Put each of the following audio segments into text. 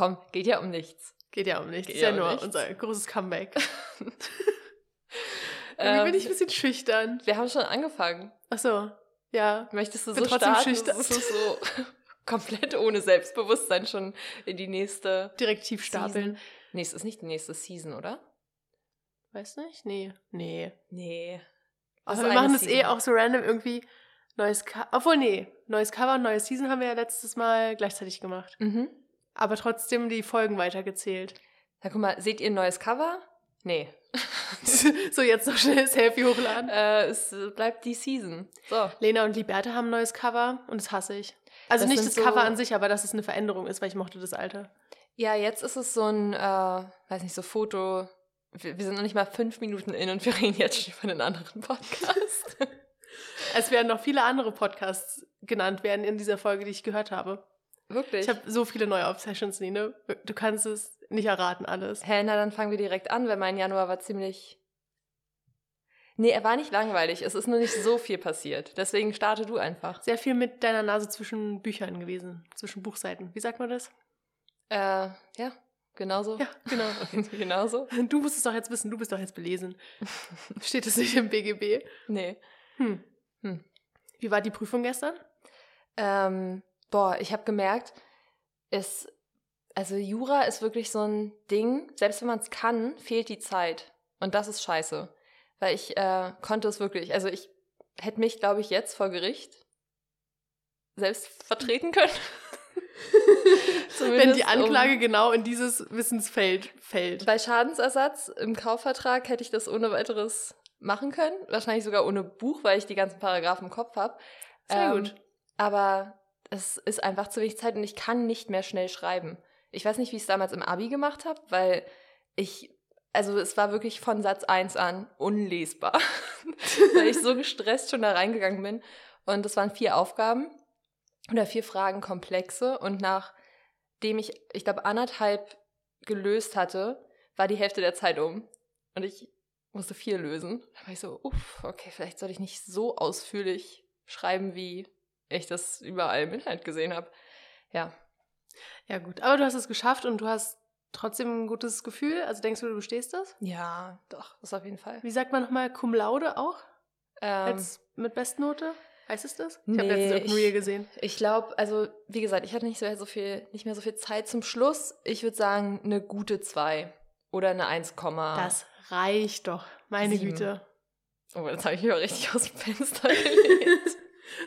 komm, geht ja um nichts. Geht ja um nichts. Geht ist ja, ja um nur nichts. unser großes Comeback. Irgendwie Ähm, bin ich ein bisschen schüchtern. Wir haben schon angefangen. Ach so, ja. Möchtest du Bin so trotzdem starten? schüchtern. dass du so komplett ohne Selbstbewusstsein schon in die nächste Direkt tief stapeln. Season. Nee, es ist nicht die nächste Season, oder? Weiß nicht? Nee. Nee. Nee. Das Aber ist wir machen das eh Season. auch so random irgendwie. Neues Cover. Obwohl, nee. Neues Cover, neue Season haben wir ja letztes Mal gleichzeitig gemacht. Mhm. Aber trotzdem die Folgen weitergezählt. Na guck mal, seht ihr ein neues Cover? Nee. so, jetzt noch schnell Selfie hochladen. Äh, es bleibt die Season. So. Lena und Liberta haben ein neues Cover und das hasse ich. Also Das nicht das so- Cover an sich, aber dass es eine Veränderung ist, weil ich mochte das alte. Ja, jetzt ist es so ein, äh, weiß nicht, so Foto. Wir, wir sind noch nicht mal fünf Minuten in und wir reden jetzt schon über einen anderen Podcast. Es werden noch viele andere Podcasts genannt werden in dieser Folge, die ich gehört habe. Wirklich. Ich habe so viele neue Obsessions, Nine. Du kannst es nicht erraten, alles. Hä, na dann fangen wir direkt an, weil mein Januar war ziemlich. Nee, er war nicht langweilig. Es ist nur nicht so viel passiert. Deswegen starte du einfach. Sehr viel mit deiner Nase zwischen Büchern gewesen, zwischen Buchseiten. Wie sagt man das? Äh, ja, genauso. Ja, genau. genauso? Du musst es doch jetzt wissen, du bist doch jetzt belesen. Steht es nicht im BGB? Nee. Hm. Hm. Wie war die Prüfung gestern? Ähm, boah, ich habe gemerkt, es, also Jura ist wirklich so ein Ding, selbst wenn man es kann, fehlt die Zeit. Und das ist scheiße. Weil ich äh, konnte es wirklich, also ich hätte mich, glaube ich, jetzt vor Gericht selbst vertreten können. Wenn die Anklage um, genau in dieses Wissensfeld fällt. bei Schadensersatz im Kaufvertrag hätte ich das ohne weiteres machen können. Wahrscheinlich sogar ohne Buch, weil ich die ganzen Paragraphen im Kopf habe. Sehr gut. Aber es ist einfach zu wenig Zeit und ich kann nicht mehr schnell schreiben. Ich weiß nicht, wie ich es damals im Abi gemacht habe, weil ich, also es war wirklich von Satz 1 an unlesbar, weil ich so gestresst schon da reingegangen bin. Und es waren vier Aufgaben oder vier Fragen komplexe und nachdem ich, ich glaube, anderthalb gelöst hatte, war die Hälfte der Zeit um. Und ich musste vier lösen. Da war ich so, uff, okay, vielleicht sollte ich nicht so ausführlich schreiben, wie ich das überall im Internet gesehen habe. Ja. Ja, gut. Aber du hast es geschafft und du hast trotzdem ein gutes Gefühl. Also denkst du, du bestehst das? Ja, doch, das auf jeden Fall. Wie sagt man nochmal Cum Laude auch? Ähm, Als mit Bestnote? Heißt es das? Ich habe Nee, letztens irgendein Reel gesehen. ich glaube, also wie gesagt, ich hatte nicht, so, so viel, nicht mehr so viel Zeit zum Schluss. Ich würde sagen, eine gute 2 oder eine 1, Das reicht doch. Meine Sieben. Güte. Oh, jetzt habe ich mich aber richtig aus dem Fenster gelegt.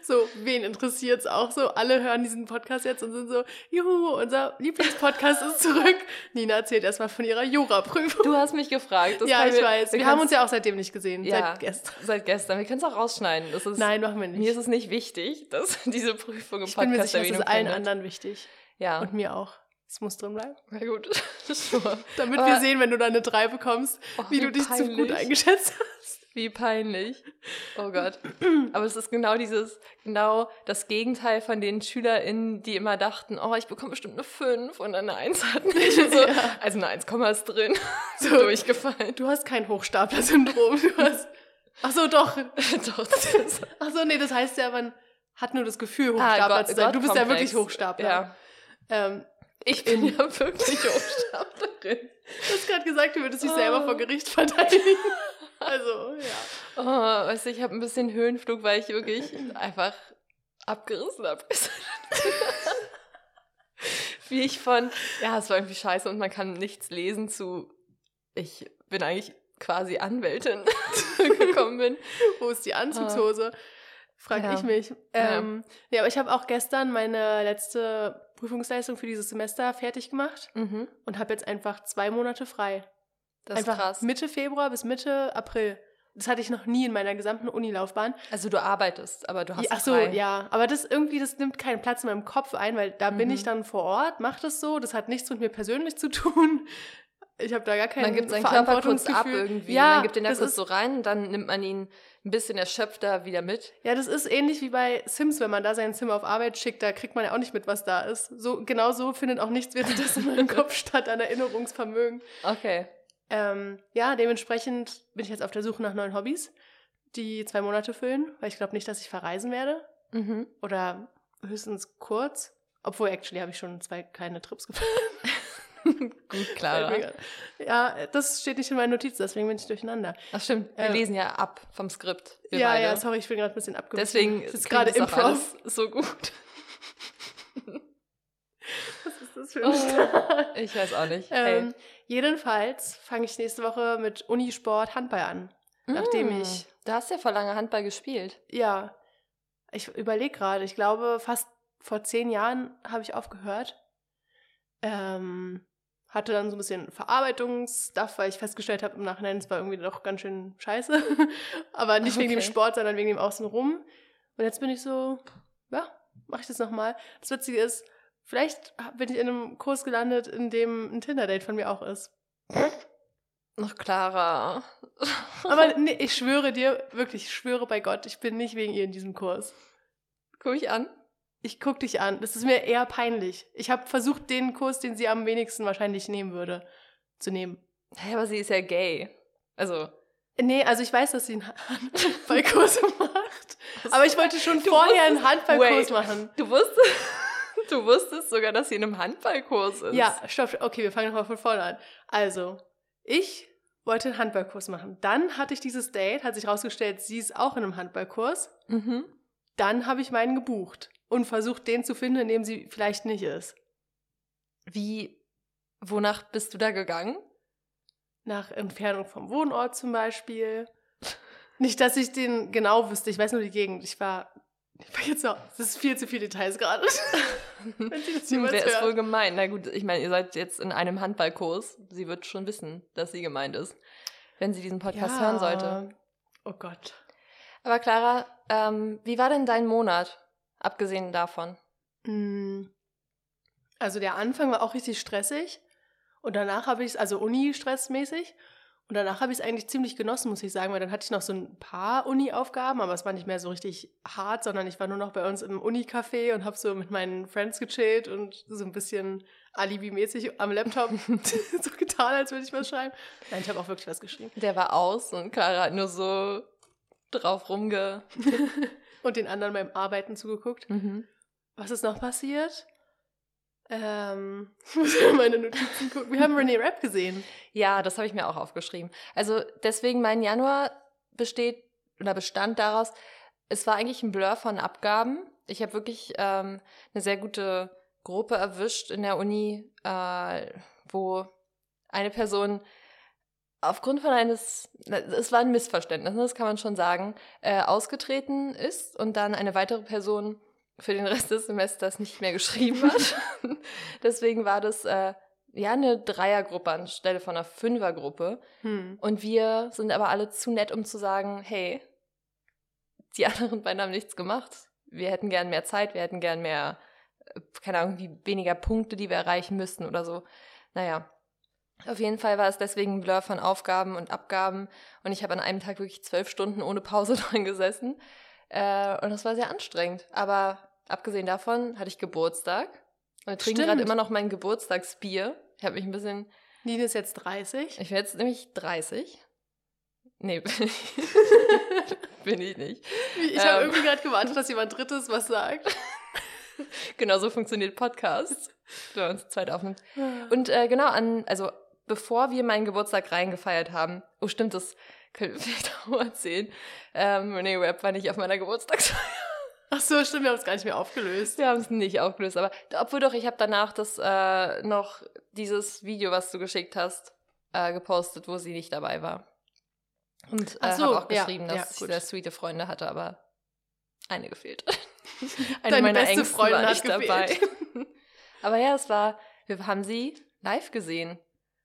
So, wen interessiert's auch so? Alle hören diesen Podcast jetzt und sind so, juhu, unser Lieblingspodcast ist zurück. Nina erzählt erstmal von ihrer Jura-Prüfung. Du hast mich gefragt. Das Ja, ich wir- weiß. Wir, wir haben uns ja auch seitdem nicht gesehen. Ja. Seit gestern. seit gestern. Wir können es auch rausschneiden. Das ist, Nein, machen wir nicht. Mir ist es nicht wichtig, dass diese Prüfung im ich bin mir Podcast sicher, es ist Erwähnung allen anderen wichtig. Ja, Und mir auch. Es muss drin bleiben. na gut. Sure. Damit Aber- wir sehen, wenn du da eine 3 bekommst, Oh, wie du dich zu gut peinlich. eingeschätzt hast. Wie peinlich. Oh Gott. Aber es ist genau dieses, genau das Gegenteil von den SchülerInnen, die immer dachten, oh, ich bekomme bestimmt eine 5 und dann eine 1 hatten. Ich so, Ja. Also eine 1, ist drin. So durchgefallen. Du hast kein Hochstapler-Syndrom. Du hast. Ach so, doch. Doch, Ach so, nee, das heißt ja, man hat nur das Gefühl, Ah, Hochstapler Gott- zu sein. Du bist ja Gottkomplex. wirklich Hochstapler. Ja. Ähm, Ich bin ja wirklich Hochstaplerin. du hast gerade gesagt, du würdest dich Oh. selber vor Gericht verteidigen. Also, ja. Oh, weißt du, ich habe ein bisschen Höhenflug, weil ich wirklich einfach abgerissen habe. Wie ich von, ja, es war irgendwie scheiße und man kann nichts lesen zu, ich bin eigentlich quasi Anwältin gekommen bin. Wo ist die Anzugshose? Frag Ja. ich mich. Ähm, ja. aber ich habe auch gestern meine letzte Prüfungsleistung für dieses Semester fertig gemacht Mhm. und habe jetzt einfach zwei Monate frei. Das einfach ist krass. Mitte Februar bis Mitte April. Das hatte ich noch nie in meiner gesamten Unilaufbahn. Also du arbeitest, aber du hast Ach so, frei. ja. Aber das irgendwie, das nimmt keinen Platz in meinem Kopf ein, weil da bin Mhm. ich dann vor Ort, mach das so. Das hat nichts mit mir persönlich zu tun. Ich habe da gar kein Man gibt seinen Körper kurz ab irgendwie. Ja, man gibt den da kurz so rein und dann nimmt man ihn ein bisschen erschöpfter wieder mit. ja, das ist ähnlich wie bei Sims, wenn man da sein Zimmer auf Arbeit schickt, da kriegt man ja auch nicht mit, was da ist. So, genau so findet auch nichts währenddessen in meinem Kopf statt an Erinnerungsvermögen. Okay. Ähm, ja, dementsprechend bin ich jetzt auf der Suche nach neuen Hobbys, die zwei Monate füllen, weil ich glaube nicht, dass ich verreisen werde. Mhm. Oder höchstens kurz. Obwohl, actually habe ich schon zwei kleine Trips geplant. Gut, Clara. Ja, das steht nicht in meinen Notizen, deswegen bin ich durcheinander. Ach stimmt, wir Äh, lesen ja ab vom Skript. ja, beide. ja, sorry, ich bin gerade ein bisschen abgewichen. Deswegen es ist gerade das Improv. so gut. Was ist das für ein Start? Ich weiß auch nicht. Ähm, jedenfalls fange ich nächste Woche mit Unisport Handball an. nachdem Mm, ich- Du hast ja vor lange Handball gespielt. Ja, ich überlege gerade. Ich glaube, fast vor zehn Jahren habe ich aufgehört. Ähm, hatte dann so ein bisschen Verarbeitungsstuff, weil ich festgestellt habe im Nachhinein, es war irgendwie doch ganz schön scheiße. Aber nicht wegen dem Okay. Sport, sondern wegen dem Außenrum. Und jetzt bin ich so, ja, mache ich das nochmal. Das Witzige ist, vielleicht bin ich in einem Kurs gelandet, in dem ein Tinder-Date von mir auch ist. Noch Clara. Aber nee, ich schwöre dir, wirklich, ich schwöre bei Gott, ich bin nicht wegen ihr in diesem Kurs. Guck ich an. Ich guck dich an. Das ist mir eher peinlich. Ich habe versucht, den Kurs, den sie am wenigsten wahrscheinlich nehmen würde, zu nehmen. Hey, aber sie ist ja gay. Also. Nee, also ich weiß, dass sie einen Handballkurs macht. Aber ich wollte schon Du vorher wusstest- einen Handballkurs Wait. machen. Du wusstest, du wusstest sogar, dass sie in einem Handballkurs ist. Ja, stopp, stopp. Okay, wir fangen nochmal von vorne an. Also, ich wollte einen Handballkurs machen. Dann hatte ich dieses Date, hat sich rausgestellt, sie ist auch in einem Handballkurs. Mhm. Dann habe ich meinen gebucht und versucht, den zu finden, in dem sie vielleicht nicht ist. Wie, wonach bist du da gegangen? Nach Entfernung vom Wohnort zum Beispiel. Nicht, dass ich den genau wüsste, ich weiß nur die Gegend. Ich war, ich war jetzt so, das ist viel zu viele Details gerade. Wenn sie das jemals Wer ist wohl gemeint? Na gut, ich meine, ihr seid jetzt in einem Handballkurs. Sie wird schon wissen, dass sie gemeint ist, wenn sie diesen Podcast hören sollte. Oh Gott. Aber Clara, ähm, wie war denn dein Monat, abgesehen davon? Mm. Also der Anfang war auch richtig stressig. Und danach habe ich es, also Uni-stressmäßig. Und danach habe ich es eigentlich ziemlich genossen, muss ich sagen, weil dann hatte ich noch so ein paar Uni-Aufgaben, aber es war nicht mehr so richtig hart, sondern ich war nur noch bei uns im Uni-Café und habe so mit meinen Friends gechillt und so ein bisschen Alibi-mäßig am Laptop so getan, als würde ich was schreiben. Nein, ich habe auch wirklich was geschrieben. Der war aus und Clara hat nur so drauf rumge... Und den anderen beim Arbeiten zugeguckt. Mhm. Was ist noch passiert? Ähm, ich muss in meine Notizen gucken. Wir haben René Rapp gesehen. Ja, das habe ich mir auch aufgeschrieben. Also deswegen mein Januar besteht oder bestand daraus, es war eigentlich ein Blur von Abgaben. Ich habe wirklich ähm, eine sehr gute Gruppe erwischt in der Uni, äh, wo eine Person aufgrund von eines, es war ein Missverständnis, ne, das kann man schon sagen, äh, ausgetreten ist und dann eine weitere Person für den Rest des Semesters nicht mehr geschrieben hat. Deswegen war das äh, ja eine Dreiergruppe anstelle von einer Fünfergruppe. Hm. Und wir sind aber alle zu nett, um zu sagen, hey, die anderen beiden haben nichts gemacht. Wir hätten gern mehr Zeit, wir hätten gern mehr, äh, keine Ahnung, wie weniger Punkte, die wir erreichen müssten oder so. Naja. Auf jeden Fall war es deswegen ein Blur von Aufgaben und Abgaben. Und ich habe an einem Tag wirklich zwölf Stunden ohne Pause dran gesessen. Äh, und das war sehr anstrengend. Aber abgesehen davon hatte ich Geburtstag. Und wir trinken Stimmt. gerade immer noch mein Geburtstagsbier. Ich habe mich ein bisschen Nina ist jetzt 30. ich werde jetzt nämlich 30. Nee, bin ich, bin ich nicht. Ich habe Ähm. irgendwie gerade gewartet, dass jemand Drittes was sagt. Genau so funktioniert Podcast, wenn man uns zu zweit aufnimmt. Und äh, genau, an, also bevor wir meinen Geburtstag reingefeiert haben, oh stimmt, das können wir vielleicht auch mal erzählen. Ähm, Renee Webb war nicht auf meiner Geburtstagsfeier. Ach so, stimmt, wir haben es gar nicht mehr aufgelöst. Wir haben es nicht aufgelöst, aber obwohl doch, ich habe danach das äh, noch dieses Video, was du geschickt hast, äh, gepostet, wo sie nicht dabei war. Und äh, Ach so, habe auch ja, geschrieben, ja, dass ich gut. sehr sweete Freunde hatte, aber eine gefehlt. Deine beste Ängsten Freundin war nicht dabei. aber ja, es war, wir haben sie live gesehen.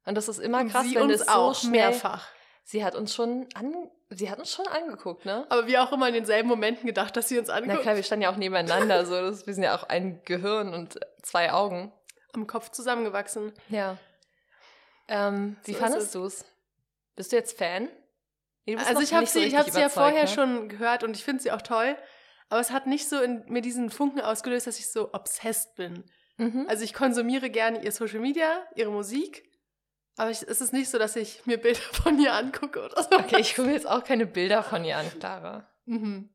Und das ist immer krass, sie wenn das so auch schnell, mehrfach. Sie hat uns schon an, sie hat uns schon angeguckt, ne? Aber wir auch immer in denselben Momenten gedacht, dass sie uns Na anguckt. klar, wir standen ja auch nebeneinander, so, das, wir sind ja auch ein Gehirn und zwei Augen. Am Kopf zusammengewachsen. Ja. Ähm, wie So fandest es. du es? Bist du jetzt Fan? Nee, du Also ich habe so sie, ich richtig hab sie ja vorher ne? schon gehört und ich finde sie auch toll. Aber es hat nicht so in mir diesen Funken ausgelöst, dass ich so obsessed bin. Mhm. Also ich konsumiere gerne ihr Social Media, ihre Musik. Aber ich, es ist nicht so, dass ich mir Bilder von ihr angucke oder so. okay, ich gucke mir jetzt auch keine Bilder von ihr an, Clara. Mhm.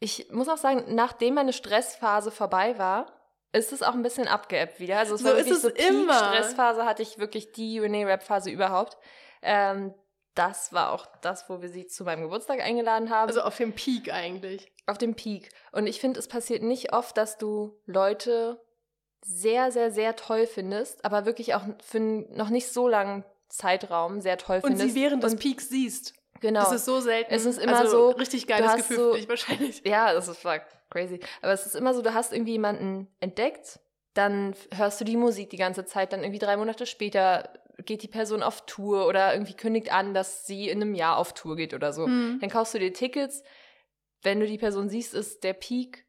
Ich muss auch sagen, nachdem meine Stressphase vorbei war, ist es auch ein bisschen abgeebbt wieder. Also es So war ist es so immer. Stressphase hatte ich wirklich die Renee-Rap-Phase überhaupt. Ähm, das war auch das, wo wir sie zu meinem Geburtstag eingeladen haben. Also auf dem Peak eigentlich. auf dem Peak. Und ich finde, es passiert nicht oft, dass du Leute sehr, sehr, sehr toll findest, aber wirklich auch für einen noch nicht so langen Zeitraum sehr toll Und findest. sie während des Und Peaks siehst. Genau. Das ist so selten. Es ist immer also, so, Richtig geiles Gefühl so- für dich wahrscheinlich. Ja, das ist crazy. Aber es ist immer so, du hast irgendwie jemanden entdeckt, dann hörst du die Musik die ganze Zeit, dann irgendwie drei Monate später geht die Person auf Tour oder irgendwie kündigt an, dass sie in einem Jahr auf Tour geht oder so. Hm. Dann kaufst du dir Tickets. Wenn du die Person siehst, ist der Peak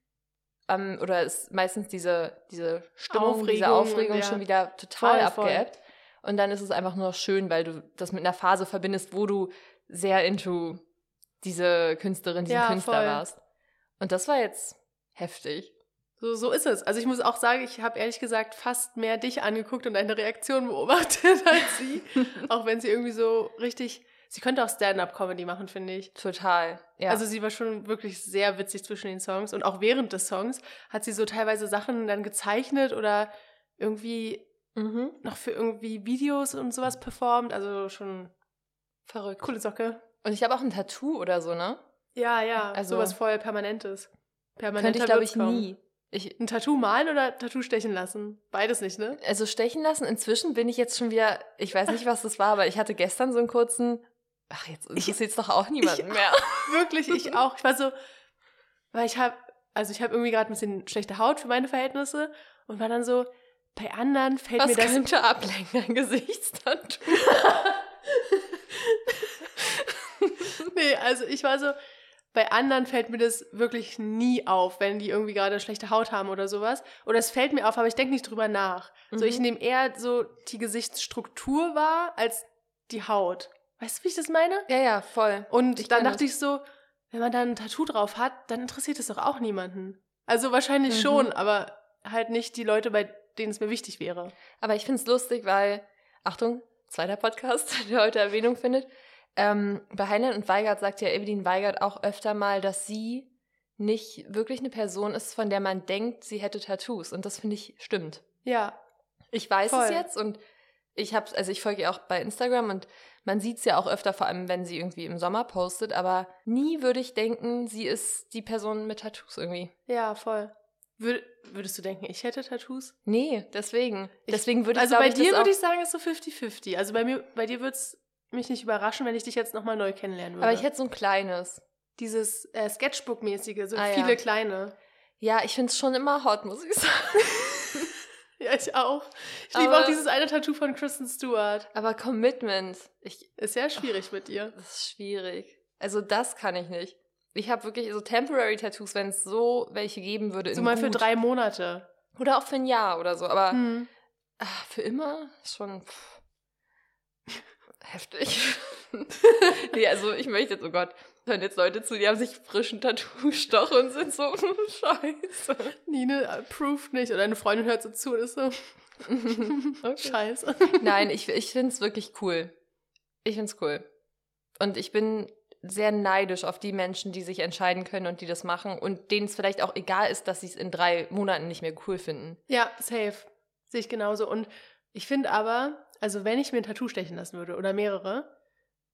ähm, oder ist meistens diese, diese Stimmung, diese Aufregung, Aufregung ja. schon wieder total abgeebbt. Und dann ist es einfach nur noch schön, weil du das mit einer Phase verbindest, wo du sehr into diese Künstlerin, diesen Ja, Künstler voll. warst. Und das war jetzt heftig. So, so ist es. Also ich muss auch sagen, ich habe ehrlich gesagt fast mehr dich angeguckt und deine Reaktion beobachtet als sie. auch wenn sie irgendwie so richtig. Sie könnte auch Stand-up-Comedy machen, finde ich. Total. Ja. Also sie war schon wirklich sehr witzig zwischen den Songs und auch während des Songs hat sie so teilweise Sachen dann gezeichnet oder irgendwie mhm. noch für irgendwie Videos und sowas performt. Also schon verrückt. coole Socke. Und ich habe auch ein Tattoo oder so, ne? Ja, ja, Also- sowas voll Permanentes. Permanenter Könnte ich, glaube ich, nie. Ich, Ein Tattoo malen oder Tattoo stechen lassen? Beides nicht, ne? also stechen lassen. Inzwischen bin ich jetzt schon wieder, ich weiß nicht, was das war, aber ich hatte gestern so einen kurzen, ach, jetzt interessiert es doch auch niemanden ich- mehr. Wirklich, ich auch. Ich war so, weil ich habe, also ich habe irgendwie gerade ein bisschen schlechte Haut für meine Verhältnisse und war dann so, bei anderen fällt Was mir das. könnte ablenken? Ein Gesichtstattoo. nee, also ich war so, bei anderen fällt mir das wirklich nie auf, wenn die irgendwie gerade schlechte Haut haben oder sowas. Oder es fällt mir auf, aber ich denke nicht drüber nach. So, ich Mhm. nehme eher so die Gesichtsstruktur wahr als die Haut. Weißt du, wie ich das meine? Ja, ja, voll. Und Ich dann dachte ich so, wenn man da ein Tattoo drauf hat, dann interessiert es doch auch niemanden. Also wahrscheinlich Mhm. schon, aber halt nicht die Leute, bei denen es mir wichtig wäre. Aber ich finde es lustig, weil, Achtung, zweiter Podcast, der heute Erwähnung findet. Ähm, bei Heinlein und Weigert sagt ja Evelyn Weigert auch öfter mal, dass sie nicht wirklich eine Person ist, von der man denkt, sie hätte Tattoos. Und das finde ich stimmt. Ja, Ich weiß es Voll. jetzt und ich habe, also ich folge ihr auch bei Instagram und man sieht es ja auch öfter, vor allem wenn sie irgendwie im Sommer postet, aber nie würde ich denken, sie ist die Person mit Tattoos irgendwie. ja, voll. Wür würdest du denken, ich hätte Tattoos? Nee, deswegen. Ich- deswegen würde ich also bei ich, dir würde ich sagen, ist so 50-50. Also bei mir, bei dir würde es mich nicht überraschen, wenn ich dich jetzt nochmal neu kennenlernen würde. Aber ich hätte so ein kleines. dieses äh, Sketchbook-mäßige, so Ah, ja. viele kleine. Ja, ich finde es schon immer hot, muss ich sagen. Ja, ich auch. Ich liebe Aber- auch dieses eine Tattoo von Kristen Stewart. Aber Commitment, ich, Ist sehr schwierig mit ihr. das ist schwierig. Also das kann ich nicht. Ich habe wirklich so Temporary Tattoos, wenn es so welche geben würde. So mal für gut. drei Monate. Oder auch für ein Jahr oder so. Aber Hm. ah, für immer ist schon pff, heftig. nee, also ich möchte jetzt, oh Gott, hören jetzt Leute zu, die haben sich frischen Tattoo-Stoch und sind so, scheiße. Nine approved nicht. Oder eine Freundin hört so zu und ist so, Okay. scheiße. Nein, ich, ich finde es wirklich cool. Ich finde es cool. Und ich bin sehr neidisch auf die Menschen, die sich entscheiden können und die das machen und denen es vielleicht auch egal ist, dass sie es in drei Monaten nicht mehr cool finden. Ja, safe. Sehe ich genauso. Und ich finde aber, also wenn ich mir ein Tattoo stechen lassen würde oder mehrere,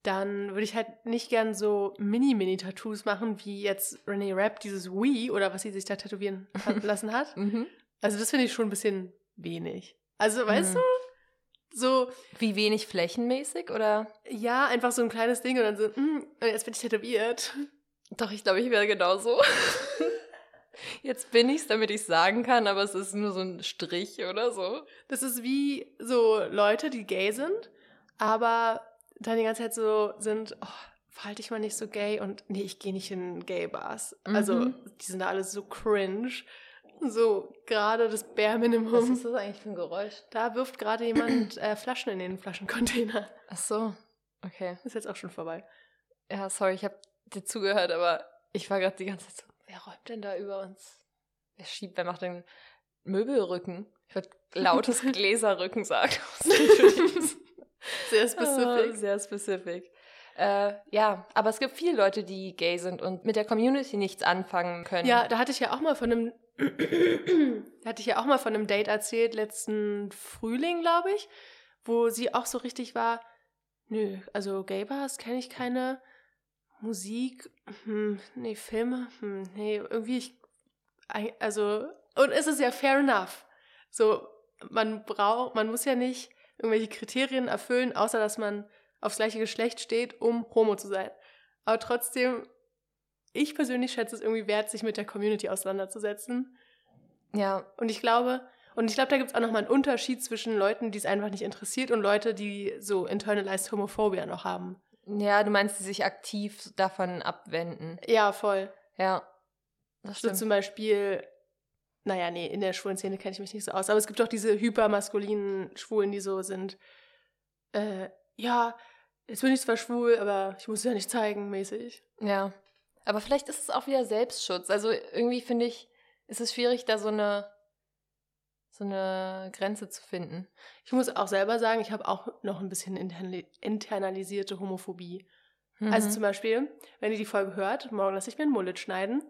dann würde ich halt nicht gern so Mini-Mini-Tattoos machen, wie jetzt Renee Rapp dieses Wii oder was sie sich da tätowieren lassen hat. Mhm. Also das finde ich schon ein bisschen wenig. Also, weißt Mhm. du, so, Wie wenig flächenmäßig oder? ja, einfach so ein kleines Ding und dann so, mm, und jetzt bin ich tätowiert. Doch, ich glaube, ich wäre genauso. Jetzt bin ich es, damit ich sagen kann, aber es ist nur so ein Strich oder so. Das ist wie so Leute, die gay sind, aber dann die ganze Zeit so sind, oh, verhalte ich mal nicht so gay und nee, ich gehe nicht in Gay-Bars. Also, Mhm. die sind da alle so cringe. So gerade das Bare Was Minimum. ist das eigentlich für ein Geräusch? Da wirft gerade jemand äh, Flaschen in den Flaschencontainer. Ach so, okay. Ist jetzt auch schon vorbei. Ja, sorry, ich habe dir zugehört, aber ich war gerade die ganze Zeit so, wer räumt denn da über uns? Wer schiebt, wer macht den Möbelrücken? Ich würde lautes Gläserrücken sagen. Sehr specific. Sehr specific. Äh, ja, aber es gibt viele Leute, die gay sind und mit der Community nichts anfangen können. Ja, da hatte ich ja auch mal von einem hatte ich ja auch mal von einem Date erzählt, letzten Frühling, glaube ich, wo sie auch so richtig war, nö, also Gay Bars kenne ich keine, Musik, hm, nee, Filme, hm, nee, irgendwie, ich, also, und es ist ja fair enough. So, man braucht, man muss ja nicht irgendwelche Kriterien erfüllen, außer dass man aufs gleiche Geschlecht steht, um homo zu sein. Aber trotzdem, ich persönlich schätze es irgendwie wert, sich mit der Community auseinanderzusetzen. Ja. Und ich glaube, und ich glaube, da gibt es auch nochmal einen Unterschied zwischen Leuten, die es einfach nicht interessiert und Leute, die so internalized Homophobia noch haben. Ja, du meinst, die sich aktiv davon abwenden. Ja, voll. Ja. Das so zum Beispiel, naja, nee, in der schwulen Szene kenne ich mich nicht so aus, aber es gibt auch diese hypermaskulinen Schwulen, die so sind, äh, ja, jetzt bin ich zwar schwul, aber ich muss es ja nicht zeigen, mäßig. Ja. Aber vielleicht ist es auch wieder Selbstschutz. Also irgendwie finde ich, ist es schwierig, da so eine so eine Grenze zu finden. Ich muss auch selber sagen, ich habe auch noch ein bisschen internalisierte Homophobie. Also mhm. Also zum Beispiel, wenn ihr die Folge hört, morgen lasse ich mir einen Mullet schneiden.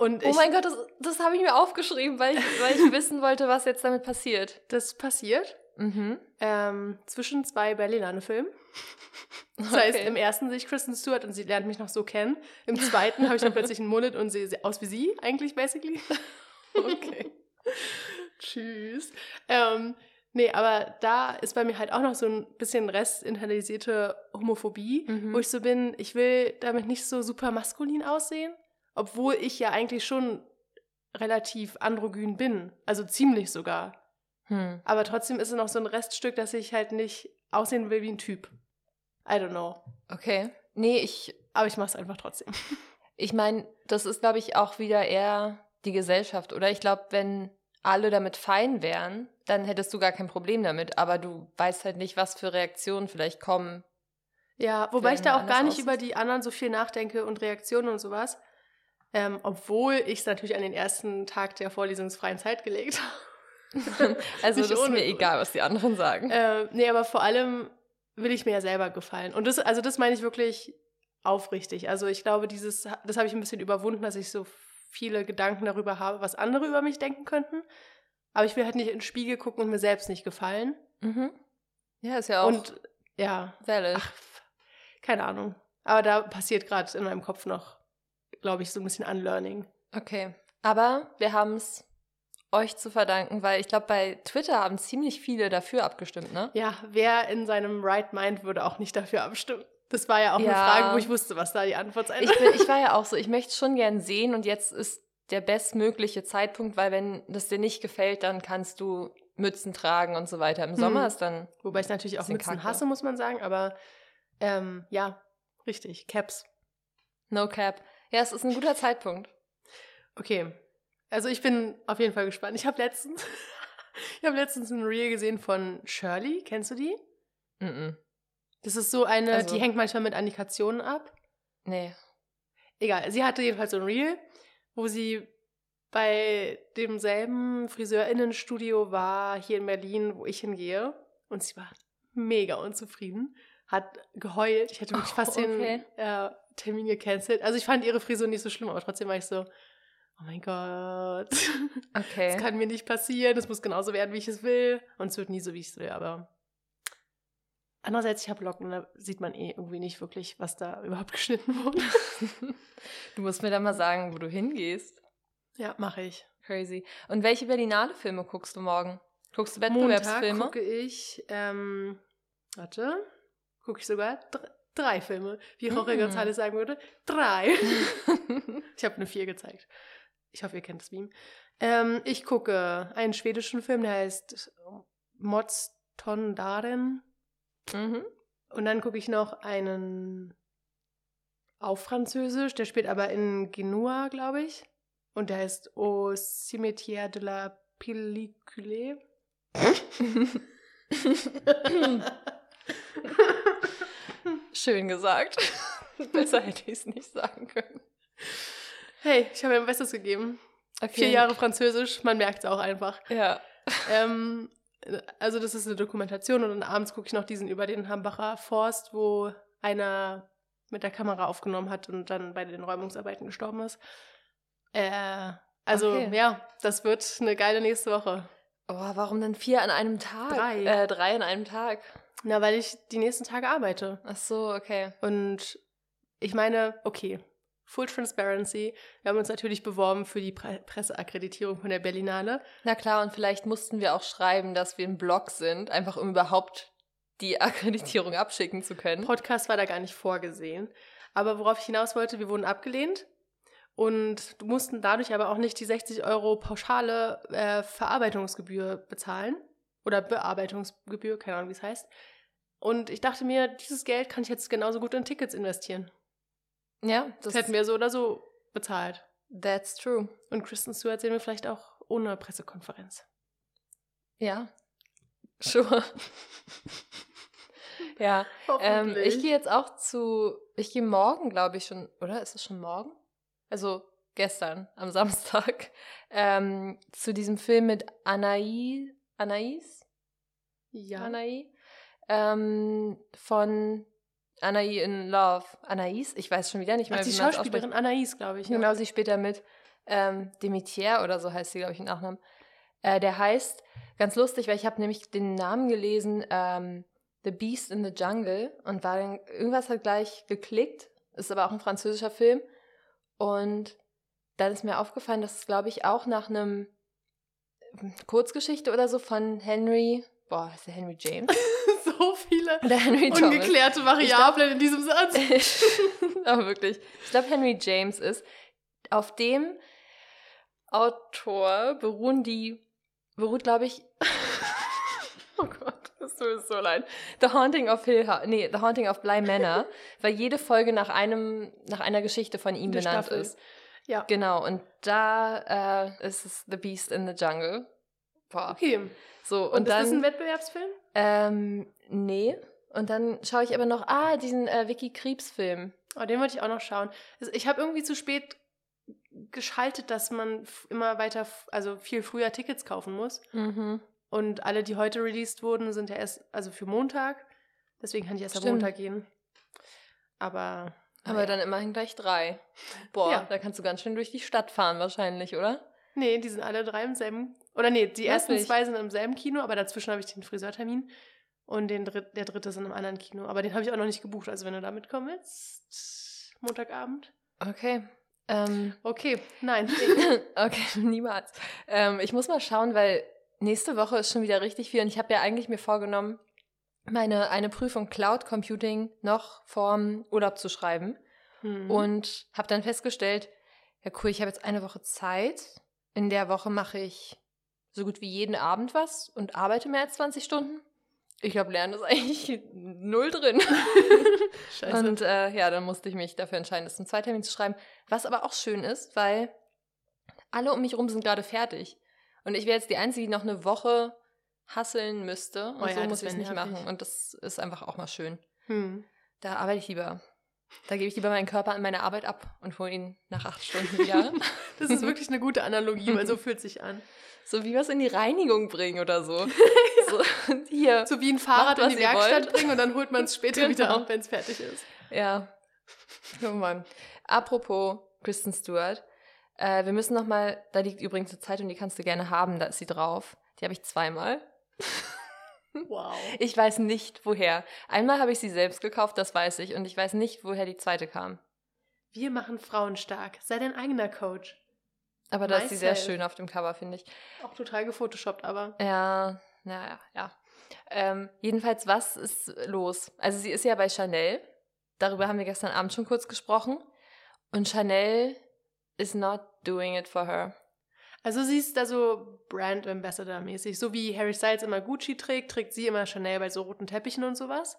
Und oh mein Gott, das, das habe ich mir aufgeschrieben, weil ich, weil ich wissen wollte, was jetzt damit passiert. Das passiert mhm. ähm, zwischen zwei Berlinale-Filmen. Das okay. heißt, im ersten sehe ich Kristen Stewart und sie lernt mich noch so kennen. Im zweiten habe ich dann plötzlich einen Mullet und sehe aus wie sie, eigentlich, basically. okay. Tschüss. Ähm, nee, aber da ist bei mir halt auch noch so ein bisschen restinternalisierte Homophobie, mhm. wo ich so bin, ich will damit nicht so super maskulin aussehen, obwohl ich ja eigentlich schon relativ androgyn bin, also ziemlich sogar. Hm. Aber trotzdem ist es noch so ein Reststück, dass ich halt nicht aussehen will wie ein Typ. I don't know. Okay. Nee, ich. Aber ich mach's einfach trotzdem. Ich meine, das ist, glaube ich, auch wieder eher die Gesellschaft, oder? Ich glaube, wenn alle damit fein wären, dann hättest du gar kein Problem damit. Aber du weißt halt nicht, was für Reaktionen vielleicht kommen. Ja, wobei ich da auch gar nicht aussieht. über die anderen so viel nachdenke und Reaktionen und sowas. Ähm, obwohl ich es natürlich an den ersten Tag der vorlesungsfreien Zeit gelegt habe. also das ist mir egal, was die anderen sagen. Äh, nee, aber vor allem will ich mir ja selber gefallen. Und das, also das meine ich wirklich aufrichtig. Also ich glaube, dieses, das habe ich ein bisschen überwunden, dass ich so viele Gedanken darüber habe, was andere über mich denken könnten. Aber ich will halt nicht in den Spiegel gucken und mir selbst nicht gefallen. Mhm. Ja, ist ja auch. Und ja. Valid. Ach, keine Ahnung. Aber da passiert gerade in meinem Kopf noch, glaube ich, so ein bisschen Unlearning. Okay. Aber wir haben es euch zu verdanken, weil ich glaube, bei Twitter haben ziemlich viele dafür abgestimmt, ne? Ja, wer in seinem Right Mind würde auch nicht dafür abstimmen? Das war ja auch ja. eine Frage, wo ich wusste, was da die Antwort sein ich, bin, ich war ja auch so, ich möchte es schon gern sehen und jetzt ist der bestmögliche Zeitpunkt, weil wenn das dir nicht gefällt, dann kannst du Mützen tragen und so weiter. Im hm. Sommer ist dann. Wobei ich natürlich auch Mützen Kacke. hasse, muss man sagen, aber ähm, ja, richtig, Caps. No Cap. Ja, es ist ein guter Zeitpunkt. Okay. Also ich bin auf jeden Fall gespannt. Ich habe letztens, ich habe letztens ein Reel gesehen von Shirley. Kennst du die? Mhm. -mm. Das ist so eine, also, die hängt manchmal mit Annikationen ab. Nee. Egal, sie hatte jedenfalls so ein Reel, wo sie bei demselben Friseurinnenstudio war hier in Berlin, wo ich hingehe. Und sie war mega unzufrieden, hat geheult. Ich hätte wirklich oh, fast okay. den äh, Termin gecancelt. Also ich fand ihre Frisur nicht so schlimm, aber trotzdem war ich so, oh mein Gott. Okay. Das kann mir nicht passieren. Das muss genauso werden, wie ich es will. Und es wird nie so, wie ich es will, aber Andererseits, ich habe Locken, da sieht man eh irgendwie nicht wirklich, was da überhaupt geschnitten wurde. du musst mir dann mal sagen, wo du hingehst. Ja, mache ich. Crazy. Und welche Berlinale Filme guckst du morgen? Guckst du Wettbewerbsfilme? Montag gucke ich, ähm, warte, gucke ich sogar drei Filme. Wie Jorge. González sagen würde, drei. ich habe eine vier gezeigt. Ich hoffe, ihr kennt das Meme. Ähm, ich gucke einen schwedischen Film, der heißt Mods Tondaren. Mhm. Und dann gucke ich noch einen auf Französisch, der spielt aber in Genua, glaube ich. Und der heißt Au Cimetière de la Pellicule. Schön gesagt. Besser hätte ich es nicht sagen können. Hey, ich habe mir mein Bestes gegeben. Okay. Vier Jahre Französisch, man merkt es auch einfach. Ja. Ähm, also das ist eine Dokumentation und dann abends gucke ich noch diesen über den Hambacher Forst, wo einer mit der Kamera aufgenommen hat und dann bei den Räumungsarbeiten gestorben ist. Äh, Also Okay. ja, das wird eine geile nächste Woche. Oh, warum denn vier an einem Tag? Drei. Äh, drei an einem Tag. Na, weil ich die nächsten Tage arbeite. Ach so, okay. Und ich meine, okay, Full Transparency. Wir haben uns natürlich beworben für die Pre Presseakkreditierung von der Berlinale. Na klar, und vielleicht mussten wir auch schreiben, dass wir ein Blog sind, einfach um überhaupt die Akkreditierung abschicken zu können. Podcast war da gar nicht vorgesehen. Aber worauf ich hinaus wollte, wir wurden abgelehnt und mussten dadurch aber auch nicht die 60 Euro pauschale äh, Verarbeitungsgebühr bezahlen. Oder Bearbeitungsgebühr, keine Ahnung, wie es heißt. Und ich dachte mir, dieses Geld kann ich jetzt genauso gut in Tickets investieren. Ja, Das hätten wir so oder so bezahlt. That's true. Und Kristen Stewart sehen wir vielleicht auch ohne Pressekonferenz. Ja. Sure. ja. Ähm, ich gehe jetzt auch zu. Ich gehe morgen, glaube ich, schon. Oder ist es schon morgen? Also gestern, am Samstag. Ähm, zu diesem Film mit Anais. Anais? ja. Anais? Ähm, von Anais in Love. Anais? Ich weiß schon wieder nicht mehr, Ach, die wie man Schauspielerin Anais, glaube ich. ne? Genau, sie später mit ähm, Demitier oder so heißt sie, glaube ich, im Nachnamen. Äh, der heißt, ganz lustig, weil ich habe nämlich den Namen gelesen, ähm, The Beast in the Jungle und war dann, irgendwas hat gleich geklickt, ist aber auch ein französischer Film und dann ist mir aufgefallen, dass es, glaube ich, auch nach einem Kurzgeschichte oder so von Henry, boah, ist der Henry James? so viele Oder Henry Thomas. ungeklärte Variablen in diesem Satz. Aber wirklich. Ich glaube, Henry James ist. Auf dem Autor beruhen die, beruht, glaube ich, oh Gott, das tut mir so leid. The Haunting of Hill House, nee, The Haunting of Bly Manor, weil jede Folge nach einem, nach einer Geschichte von ihm Der benannt Staffel. ist. Ja. Genau, und da äh, ist es The Beast in the Jungle. Boah. Okay. So, Und, und, ist dann. das ein Wettbewerbsfilm? ähm, nee. Und dann schaue ich aber noch, ah, diesen äh, Vicky Krebs-Film. Oh, den wollte ich auch noch schauen. Also ich habe irgendwie zu spät geschaltet, dass man immer weiter, also viel früher Tickets kaufen muss. Mhm. Und alle, die heute released wurden, sind ja erst, also für Montag. Deswegen kann ich erst am. Montag gehen. Aber. Aber naja. dann immerhin gleich drei. Boah, Ja. da kannst du ganz schön durch die Stadt fahren wahrscheinlich, oder? Nee, die sind alle drei im selben. Oder nee, die ersten zwei sind im selben Kino, aber dazwischen habe ich den Friseurtermin. Und den dritt, der dritte ist in einem anderen Kino. Aber den habe ich auch noch nicht gebucht. Also wenn du da mitkommen willst, Montagabend. Okay. Ähm, Okay, nein. okay, niemals. Ähm, ich muss mal schauen, weil nächste Woche ist schon wieder richtig viel und ich habe ja eigentlich mir vorgenommen, meine eine Prüfung Cloud Computing noch vorm Urlaub zu schreiben Hm. und habe dann festgestellt, ja cool, ich habe jetzt eine Woche Zeit. In der Woche mache ich so gut wie jeden Abend was und arbeite mehr als 20 Stunden. Ich glaube, Lernen ist eigentlich null drin. Scheiße. Und äh, ja, dann musste ich mich dafür entscheiden, das zum Zweitermin zu schreiben. Was aber auch schön ist, weil alle um mich rum sind gerade fertig. Und ich wäre jetzt die Einzige, die noch eine Woche hasseln müsste. Und Oh ja, so muss ich es nicht machen. Und das ist einfach auch mal schön. hm. Da arbeite ich lieber. Da gebe ich lieber meinen Körper an meine Arbeit ab und hole ihn nach acht Stunden wieder. Das ist wirklich eine gute Analogie, weil so fühlt sich an. so wie was in die Reinigung bringen oder so. so hier. So wie ein Fahrrad Macht, in die Werkstatt wollt. bringen und dann holt man es später wieder Genau. ab, wenn es fertig ist. Ja. Oh Mann. Apropos Kristen Stewart. Äh, wir müssen noch mal, da liegt übrigens eine Zeitung, die kannst du gerne haben, da ist sie drauf. Die habe ich zweimal. Wow. Ich weiß nicht, woher. Einmal habe ich sie selbst gekauft, das weiß ich. Und ich weiß nicht, woher die zweite kam. Wir machen Frauen stark. Sei dein eigener Coach. Aber da ist sie sehr schön auf dem Cover, finde ich. Auch total gefotoshoppt, aber. Ja, naja, ja. Ähm, jedenfalls, was ist los? Also sie ist ja bei Chanel. Darüber haben wir gestern Abend schon kurz gesprochen. Und Chanel is not doing it for her. Also sie ist da so Brand Ambassador mäßig. So wie Harry Styles immer Gucci trägt, trägt sie immer Chanel bei so roten Teppichen und sowas.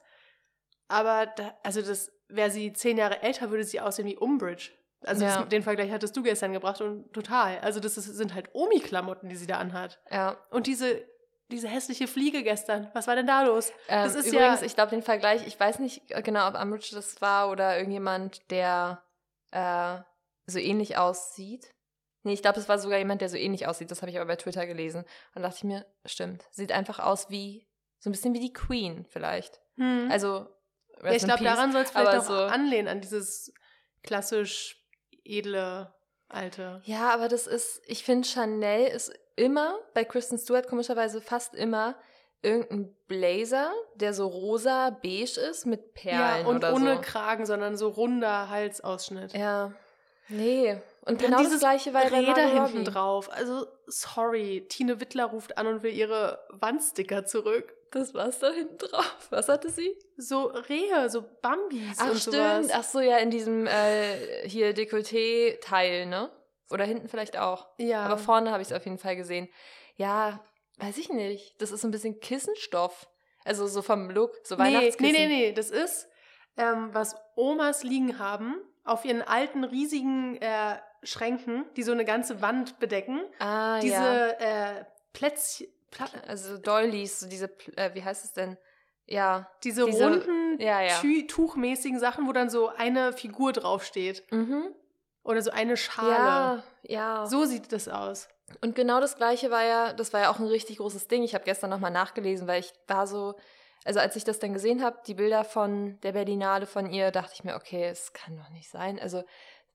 Aber da, also das, wäre sie zehn Jahre älter, würde sie aussehen wie Umbridge. Also Ja. das, den Vergleich hattest du gestern gebracht und total. Also das ist, sind halt Omi-Klamotten, die sie da anhat. Ja. Und diese, diese hässliche Fliege gestern, was war denn da los? Ähm, Das ist übrigens, ja- ich glaube, den Vergleich, ich weiß nicht genau, ob Umbridge das war oder irgendjemand, der äh, so ähnlich aussieht. Nee, ich glaube, es war sogar jemand, der so ähnlich aussieht. Das habe ich aber bei Twitter gelesen. Und dachte ich mir, stimmt. Sieht einfach aus wie, so ein bisschen wie die Queen vielleicht. Hm. Also, ja, ich glaube, daran soll es vielleicht aber auch so- anlehnen, an dieses klassisch edle alte. Ja, aber das ist, ich finde, Chanel ist immer, bei Kristen Stewart komischerweise fast immer, irgendein Blazer, der so rosa beige ist mit Perlen ja, und oder ohne so. Kragen, sondern so runder Halsausschnitt. Ja. Nee. Und dann genau das gleiche war bei Räder Margot hinten drauf. Also, sorry, Tine Wittler ruft an und will ihre Wandsticker zurück. Das war's da hinten drauf. Was hatte sie? So Rehe, so Bambis Ach, und stimmt. sowas. Ach so, ja, in diesem äh, hier Dekolleté-Teil, ne? Oder hinten vielleicht auch. ja. Aber vorne habe ich es auf jeden Fall gesehen. Ja, weiß ich nicht. Das ist so ein bisschen Kissenstoff. Also so vom Look, so nee, nee, Weihnachtskissen. nee, nee, das ist, ähm, was Omas liegen haben, auf ihren alten, riesigen äh, Schränken, die so eine ganze Wand bedecken. Ah, Diese ja. äh, Plätzchen, Pla Also Doilies, so diese, äh, wie heißt es denn? Ja. diese, Diese- runden, ja, ja. Tuchmäßigen Sachen, wo dann so eine Figur draufsteht. Mhm. Oder so eine Schale. Ja, ja. So sieht das aus. Und genau das gleiche war ja, das war ja auch ein richtig großes Ding. Ich habe gestern nochmal nachgelesen, weil ich war so, also als ich das dann gesehen habe, die Bilder von der Berlinale von ihr, dachte ich mir, okay, es kann doch nicht sein. Also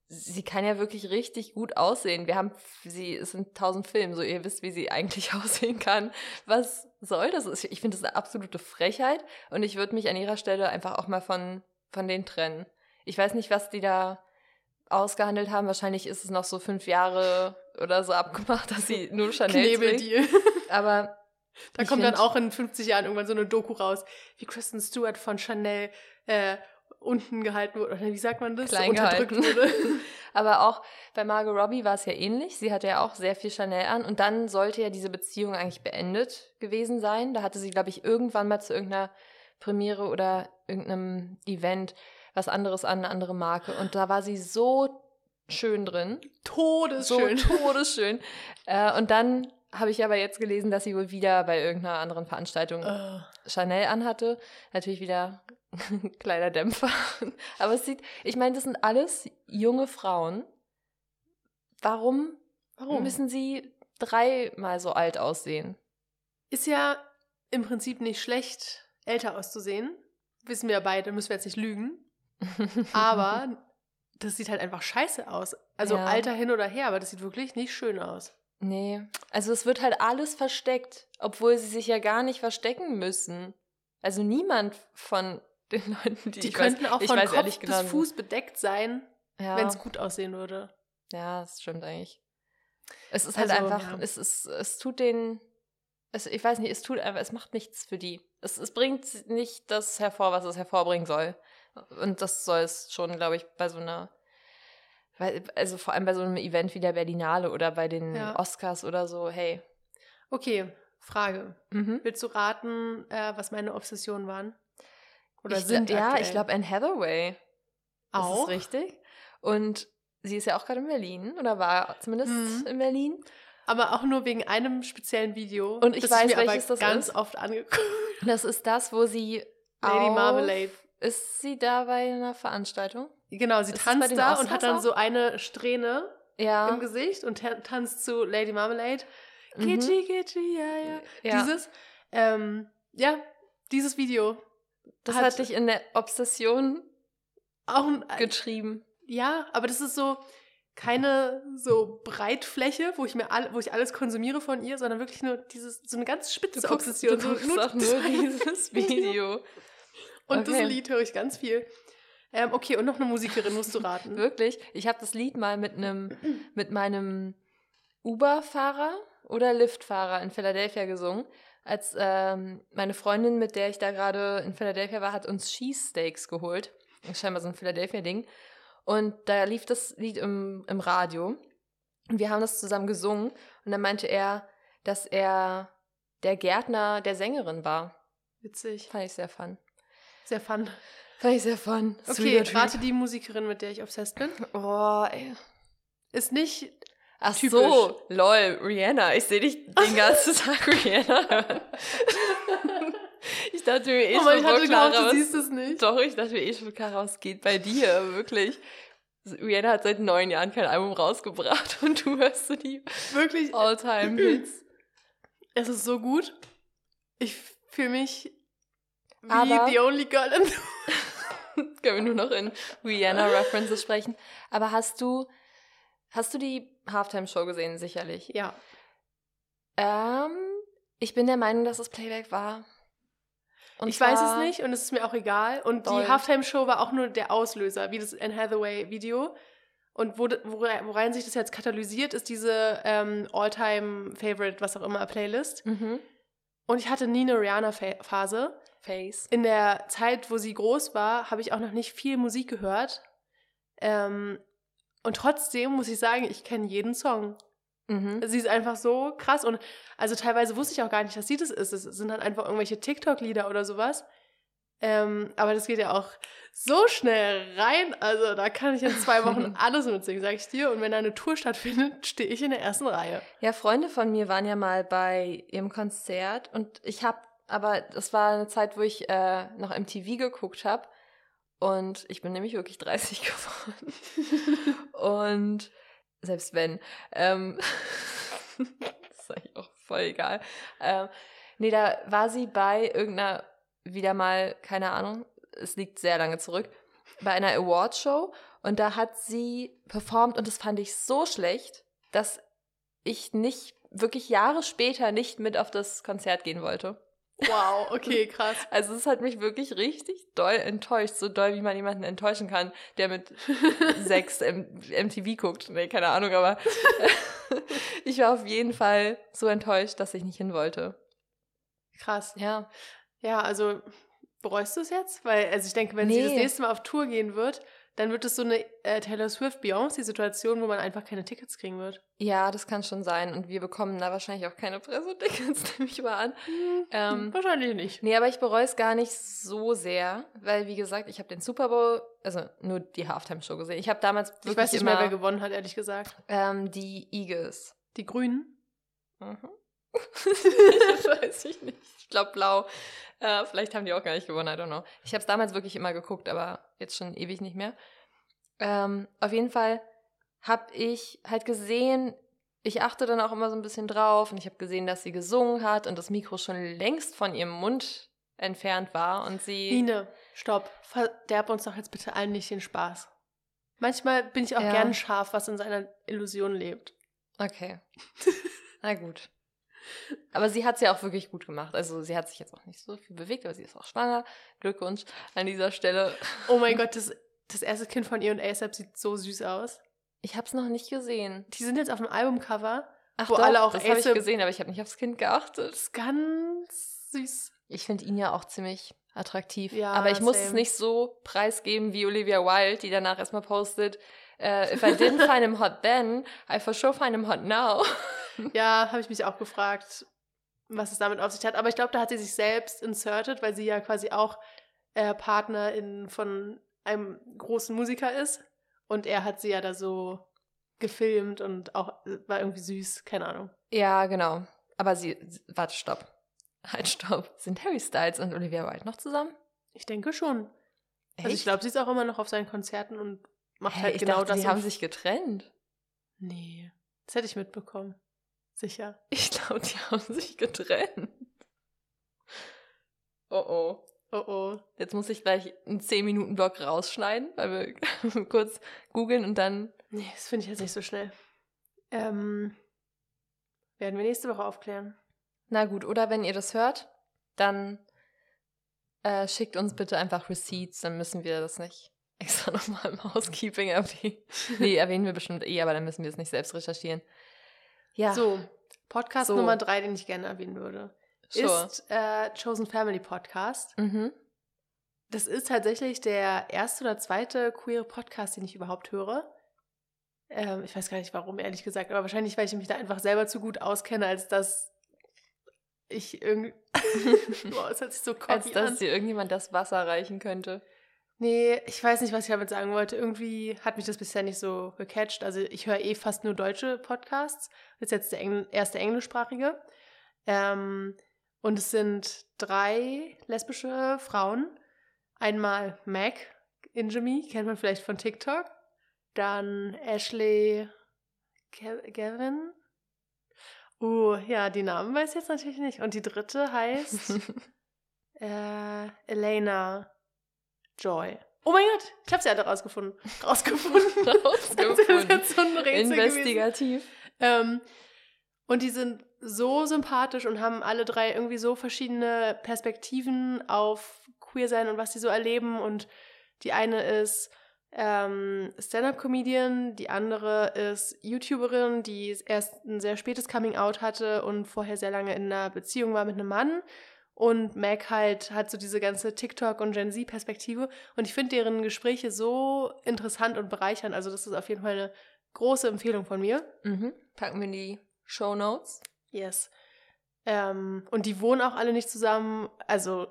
sie kann ja wirklich richtig gut aussehen. Wir haben, sie, es sind tausend Filme, so ihr wisst, wie sie eigentlich aussehen kann. Was soll das? Ich finde das eine absolute Frechheit und ich würde mich an ihrer Stelle einfach auch mal von, von denen trennen. Ich weiß nicht, was die da ausgehandelt haben. Wahrscheinlich ist es noch so fünf Jahre oder so abgemacht, dass sie nur Chanel trägt. Aber Da kommt dann find- auch in 50 Jahren irgendwann so eine Doku raus, wie Kristen Stewart von Chanel äh, unten gehalten wurde. Oder wie sagt man das? Klein Unterdrückt gehalten. wurde. Aber auch bei Margot Robbie war es ja ähnlich. Sie hatte ja auch sehr viel Chanel an und dann sollte ja diese Beziehung eigentlich beendet gewesen sein. Da hatte sie, glaube ich, irgendwann mal zu irgendeiner Premiere oder irgendeinem Event was anderes an, eine andere Marke. Und da war sie so schön drin. Todesschön. So todesschön. äh, und dann habe ich aber jetzt gelesen, dass sie wohl wieder bei irgendeiner anderen Veranstaltung Äh, Chanel anhatte. Natürlich wieder kleiner Dämpfer. Aber es sieht, ich meine, das sind alles junge Frauen. Warum, warum? müssen sie dreimal so alt aussehen? Ist ja im Prinzip nicht schlecht, älter auszusehen. Wissen wir beide, müssen wir jetzt nicht lügen. Aber das sieht halt einfach scheiße aus. Also Ja. Alter hin oder her, aber das sieht wirklich nicht schön aus. Nee. Also es wird halt alles versteckt, obwohl sie sich ja gar nicht verstecken müssen. Also niemand von den Leuten, die, Die ich könnten weiß, auch von weiß Kopf bis genau, Fuß bedeckt sein, ja. wenn es gut aussehen würde. Ja, das stimmt eigentlich. Es ist halt Also, einfach, ja. es ist, es tut den, es, ich weiß nicht, es tut einfach, es macht nichts für die. Es, es bringt nicht das hervor, was es hervorbringen soll. Und das soll es schon, glaube ich, bei so einer, weil, also vor allem bei so einem Event wie der Berlinale oder bei den Ja. Oscars oder so, hey. Okay, Frage. Mhm. Willst du raten, äh, was meine Obsessionen waren? Oder ich, sind Ja, aktuell? ich glaube Anne Hathaway. auch. Ist es richtig? Und sie ist ja auch gerade in Berlin oder war zumindest Mhm. in Berlin. Aber auch nur wegen einem speziellen Video. Und ich das weiß, ich mir welches das ganz ist. oft angeguckt. Das ist das, wo sie Lady Marmalade. Ist sie da bei einer Veranstaltung? Genau, sie Ist tanzt da und hat dann auch? so eine Strähne Ja. im Gesicht und ta- tanzt zu Lady Marmalade. Mhm. Gitschi, ja, ja. Ja. Dieses, ähm, ja, dieses Video. das hat- hat dich in der Obsession Auch ein, getrieben. ja, aber das ist so keine so Breitfläche, wo ich mir all, wo ich alles konsumiere von ihr, sondern wirklich nur dieses so eine ganz spitze Obsession. du guckst so auch nur dieses Video. Und Okay. das Lied höre ich ganz viel. Ähm, okay, und noch eine Musikerin musst du raten. Wirklich? Ich habe das Lied mal mit einem mit meinem Uber-Fahrer oder Lyft-Fahrer in Philadelphia gesungen. Als ähm, meine Freundin, mit der ich da gerade in Philadelphia war, hat uns Cheesesteaks geholt. Das ist scheinbar so ein Philadelphia-Ding. Und da lief das Lied im, im Radio. Und wir haben das zusammen gesungen. Und dann meinte er, dass er der Gärtner der Sängerin war. Witzig. Fand ich sehr fun. Sehr fun. Fand ich sehr fun. Okay, rate die Musikerin, mit der ich obsessed bin. Oh, ey. Ist nicht. Ach Typisch. so, lol, Rihanna. Ich sehe dich den ganzen Tag Rihanna hören. ich dachte mir eh Oh mein schon, ich Clara, glaube, du siehst es nicht. Doch, ich dachte mir eh schon, Clara, was geht bei dir? Wirklich. Rihanna hat seit neun Jahren kein Album rausgebracht und du hörst so die Wirklich. All-Time-Hits. Es ist so gut. Ich fühle mich wie Aber- the only girl in Können wir nur noch in Rihanna-References sprechen. Aber hast du Hast du die Halftime-Show gesehen? Sicherlich. Ja. Ähm, ich bin der Meinung, dass es Playback war. Und ich weiß es nicht und es ist mir auch egal. Und Doll. die Halftime-Show war auch nur der Auslöser, wie das Anne Hathaway-Video. Und wo, worein sich das jetzt katalysiert, ist diese ähm, All-Time-Favorite, was auch immer, Playlist. Mhm. Und ich hatte nie eine Rihanna-Phase. Face. In der Zeit, wo sie groß war, habe ich auch noch nicht viel Musik gehört. Ähm, und trotzdem muss ich sagen, ich kenne jeden Song. Mhm. Sie ist einfach so krass. Und also teilweise wusste ich auch gar nicht, dass sie das ist. Es sind dann einfach irgendwelche TikTok-Lieder oder sowas. Ähm, aber das geht ja auch so schnell rein. Also da kann ich in zwei Wochen alles mitsingen, sag ich dir. Und wenn da eine Tour stattfindet, stehe ich in der ersten Reihe. Ja, Freunde von mir waren ja mal bei ihrem Konzert und ich habe, aber das war eine Zeit, wo ich äh, noch MTV geguckt habe und ich bin nämlich wirklich 30 geworden. und selbst wenn, ähm, das ist eigentlich auch voll egal. Ähm, nee, da war sie bei irgendeiner, wieder mal, keine Ahnung, es liegt sehr lange zurück, bei einer Awardshow und da hat sie performt und das fand ich so schlecht, dass ich nicht, wirklich Jahre später nicht mit auf das Konzert gehen wollte. Wow, okay, krass. Also es hat mich wirklich richtig doll enttäuscht. So doll, wie man jemanden enttäuschen kann, der mit sechs M MTV guckt. Nee, keine Ahnung, aber ich war auf jeden Fall so enttäuscht, dass ich nicht hin wollte. Krass. Ja. Ja, also bereust du es jetzt? Weil, also ich denke, wenn sie das Nee. nächste Mal auf Tour gehen wird, dann wird es so eine äh, Taylor Swift-Beyoncé-Situation, wo man einfach keine Tickets kriegen wird. Ja, das kann schon sein. Und wir bekommen da wahrscheinlich auch keine Pressetickets, nehme ich mal an. Ähm, Wahrscheinlich nicht. Nee, aber ich bereue es gar nicht so sehr, weil, wie gesagt, ich habe den Super Bowl, also nur die Halftime-Show gesehen. Ich habe damals wirklich Ich weiß nicht immer mehr, wer gewonnen hat, ehrlich gesagt. ähm, die Eagles. Die Grünen? Mhm. weiß ich nicht. Ich glaube blau. Äh, vielleicht haben die auch gar nicht gewonnen, I don't know. Ich habe es damals wirklich immer geguckt, aber jetzt schon ewig nicht mehr. Ähm, auf jeden Fall habe ich halt gesehen, ich achte dann auch immer so ein bisschen drauf und ich habe gesehen, dass sie gesungen hat und das Mikro schon längst von ihrem Mund entfernt war und sie. Ine, stopp. Verderb uns doch jetzt bitte allen nicht den Spaß. Manchmal bin ich auch Ja. gern scharf, was in seiner Illusion lebt. Okay. Na gut. Aber sie hat es ja auch wirklich gut gemacht. Also sie hat sich jetzt auch nicht so viel bewegt, aber sie ist auch schwanger. Glückwunsch an dieser Stelle. Oh mein Gott, das, das erste Kind von ihr und ASAP sieht so süß aus. Ich habe es noch nicht gesehen. Die sind jetzt auf dem Albumcover. Ach Wo doch, alle auch das habe ich gesehen, aber ich habe nicht aufs Kind geachtet. Das ist ganz süß. Ich finde ihn ja auch ziemlich attraktiv. Ja, aber ich muss es same. nicht so preisgeben wie Olivia Wilde, die danach erstmal postet, äh, if I didn't find him hot then, I for sure find him hot now. Ja, habe ich mich auch gefragt, was es damit auf sich hat. Aber ich glaube, da hat sie sich selbst inserted, weil sie ja quasi auch äh, Partnerin von einem großen Musiker ist. Und er hat sie ja da so gefilmt und auch äh, war irgendwie süß, keine Ahnung. Ja, genau. Aber sie, warte, stopp. Halt, stopp. Sind Harry Styles und Olivia Wilde noch zusammen? Ich denke schon. Also ich Echt? glaube, sie ist auch immer noch auf seinen Konzerten und macht Hä, halt genau dachte, das. die haben sich getrennt. Nee, das hätte ich mitbekommen. Sicher. Ich glaube, die haben sich getrennt. Oh oh. Oh oh. Jetzt muss ich gleich einen 10-Minuten-Block rausschneiden, weil wir kurz googeln und dann. Nee, das finde ich jetzt nicht so schnell. Ähm, werden wir nächste Woche aufklären. Na gut, oder wenn ihr das hört, dann äh, schickt uns bitte einfach Receipts, dann müssen wir das nicht extra nochmal im Housekeeping erwähnen. Nee, erwähnen wir bestimmt eh, aber dann müssen wir es nicht selbst recherchieren. Ja, So, Podcast So. Nummer drei, den ich gerne erwähnen würde, sure. ist äh, Chosen Family Podcast. Mhm. Das ist tatsächlich der erste oder zweite queere Podcast, den ich überhaupt höre. Ähm, ich weiß gar nicht warum, ehrlich gesagt, aber wahrscheinlich, weil ich mich da einfach selber zu gut auskenne, als dass ich irgendwie. Boah, das hört sich so Als cocky dass an. dir irgendjemand das Wasser reichen könnte. Nee, ich weiß nicht, was ich damit sagen wollte. Irgendwie hat mich das bisher nicht so gecatcht. Also ich höre eh fast nur deutsche Podcasts. Das ist jetzt der Engl erste englischsprachige. Ähm, und es sind drei lesbische Frauen. Einmal Mac Injemi, kennt man vielleicht von TikTok. Dann Ashley Gavin. Uh, ja, die Namen weiß ich jetzt natürlich nicht. Und die dritte heißt äh, Elena Joy. Oh mein Gott, ich habe es ja rausgefunden. Rausgefunden. Das ist Rausgefunden. jetzt so ein Rätsel. Investigativ. Ähm, und die sind so sympathisch und haben alle drei irgendwie so verschiedene Perspektiven auf Queer-Sein und was sie so erleben. Und die eine ist ähm, Stand-up-Comedian, die andere ist YouTuberin, die erst ein sehr spätes Coming-out hatte und vorher sehr lange in einer Beziehung war mit einem Mann. Und Mac halt hat so diese ganze TikTok- und Gen Z-Perspektive. Und ich finde deren Gespräche so interessant und bereichernd. Also, das ist auf jeden Fall eine große Empfehlung von mir. Mhm. Packen wir in die Show Notes. Yes. Ähm, und die wohnen auch alle nicht zusammen. Also,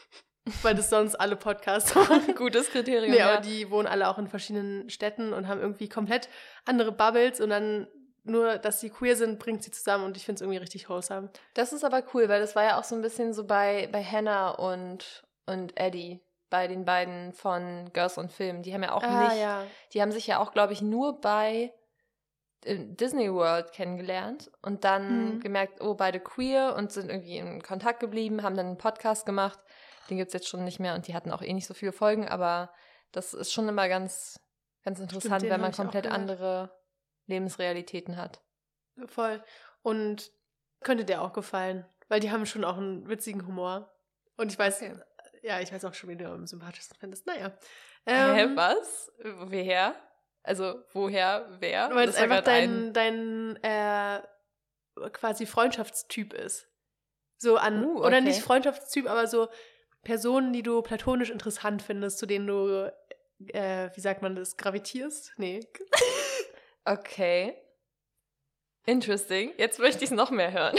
weil das sonst alle Podcasts machen. Gutes Kriterium. Nee, ja. aber die wohnen alle auch in verschiedenen Städten und haben irgendwie komplett andere Bubbles und dann nur, dass sie queer sind, bringt sie zusammen und ich finde es irgendwie richtig wholesome. Das ist aber cool, weil das war ja auch so ein bisschen so bei, bei Hannah und, und Eddie, bei den beiden von Girls und Film. Die haben ja auch nicht, Ah, ja. die haben sich ja auch, glaube ich, nur bei äh, Disney World kennengelernt und dann Mhm. gemerkt, oh, beide queer und sind irgendwie in Kontakt geblieben, haben dann einen Podcast gemacht. Den gibt es jetzt schon nicht mehr und die hatten auch eh nicht so viele Folgen, aber das ist schon immer ganz, ganz interessant, den wenn man komplett andere Lebensrealitäten hat. Voll. Und könnte dir auch gefallen, weil die haben schon auch einen witzigen Humor. Und ich weiß, Okay. ja, ich weiß auch schon, wen du am sympathischsten findest. Naja. Hä, Ähm, was? Woher? Also, woher, wer? Weil es einfach grad ein- dein, dein äh, quasi Freundschaftstyp ist. So an, Uh, oder okay. nicht Freundschaftstyp, aber so Personen, die du platonisch interessant findest, zu denen du, äh, wie sagt man das, gravitierst? Nee. Okay. Interesting. Jetzt möchte ich es noch mehr hören.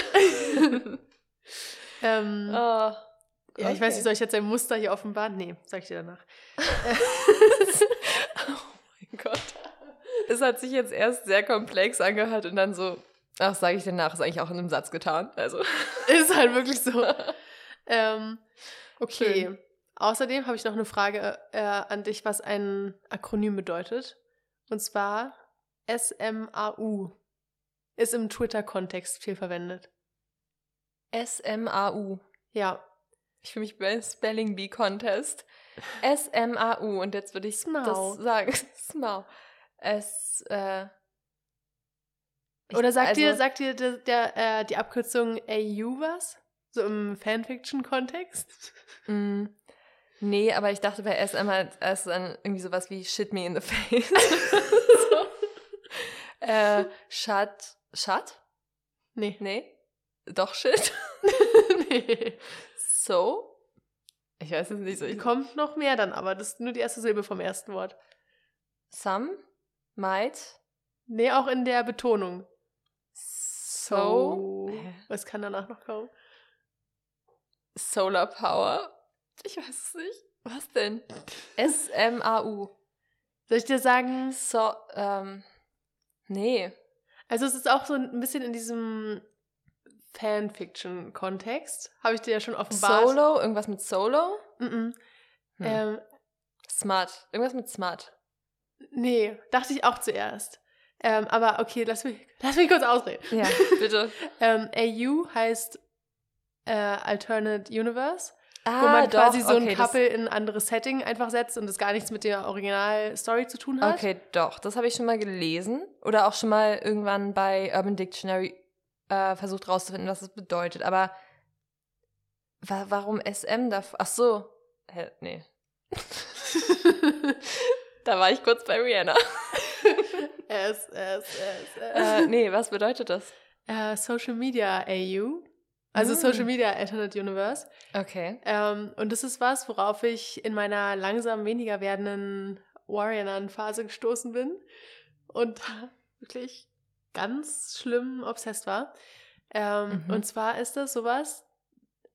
Ähm, oh, Ja, ich weiß okay. nicht, soll ich jetzt ein Muster hier offenbaren? Nee, sag ich dir danach. oh mein Gott. Es hat sich jetzt erst sehr komplex angehört und dann so, ach, sage ich dir nach, ist eigentlich auch in einem Satz getan. Also. Ist halt wirklich so. ähm, okay. Schön. Außerdem habe ich noch eine Frage äh, an dich, was ein Akronym bedeutet. Und zwar SMAU. Ist im Twitter-Kontext viel verwendet. S-M-A-U. Ja. Ich fühle mich beim Spelling Bee Contest. S-M-A-U. Und jetzt würde ich Smau. das sagen. Smau. Es, äh. ich- Oder sagt dir, also- sagt dir der, der, äh, die Abkürzung AU was? So im Fanfiction-Kontext? Mm, nee, aber ich dachte bei SM halt erst dann irgendwie sowas wie Shit me in the face. so. Äh, shut. Shut? Nee. Nee. Doch Shit. nee. So? Ich weiß es nicht so. Ich, Kommt noch mehr dann, aber das ist nur die erste Silbe vom ersten Wort. some? Might? Nee, auch in der Betonung. So? Hä? Was kann danach noch kommen? Solar Power? Ich weiß es nicht. Was denn? S-M-A-U. Soll ich dir sagen? So, ähm. Nee. Also es ist auch so ein bisschen in diesem Fanfiction-Kontext. Habe ich dir ja schon offenbart. Solo? Irgendwas mit Solo? Mm -mm. Hm. Ähm, Smart. Irgendwas mit Smart. nee, dachte ich auch zuerst. Ähm, aber okay, lass mich, lass mich kurz ausreden. Ja, bitte. Ähm, AU heißt äh, Alternate Universe, Ah, wo man quasi so ein okay, das- Couple in ein anderes Setting einfach setzt und das gar nichts mit der Original-Story zu tun hat. Okay, doch. Das habe ich schon mal gelesen. Oder auch schon mal irgendwann bei Urban Dictionary äh, versucht rauszufinden, was das bedeutet. Aber wa warum SM da? Ach so. Hä, nee. da war ich kurz bei Rihanna. S, S, S, äh, S. nee, was bedeutet das? Äh, Social Media AU. Also Mm. Social Media Alternate Universe. Okay. Ähm, und das ist was, worauf ich in meiner langsam weniger werdenden Warrior-Phase gestoßen bin und wirklich ganz schlimm obsessed war. Ähm, Mhm. Und zwar ist das sowas,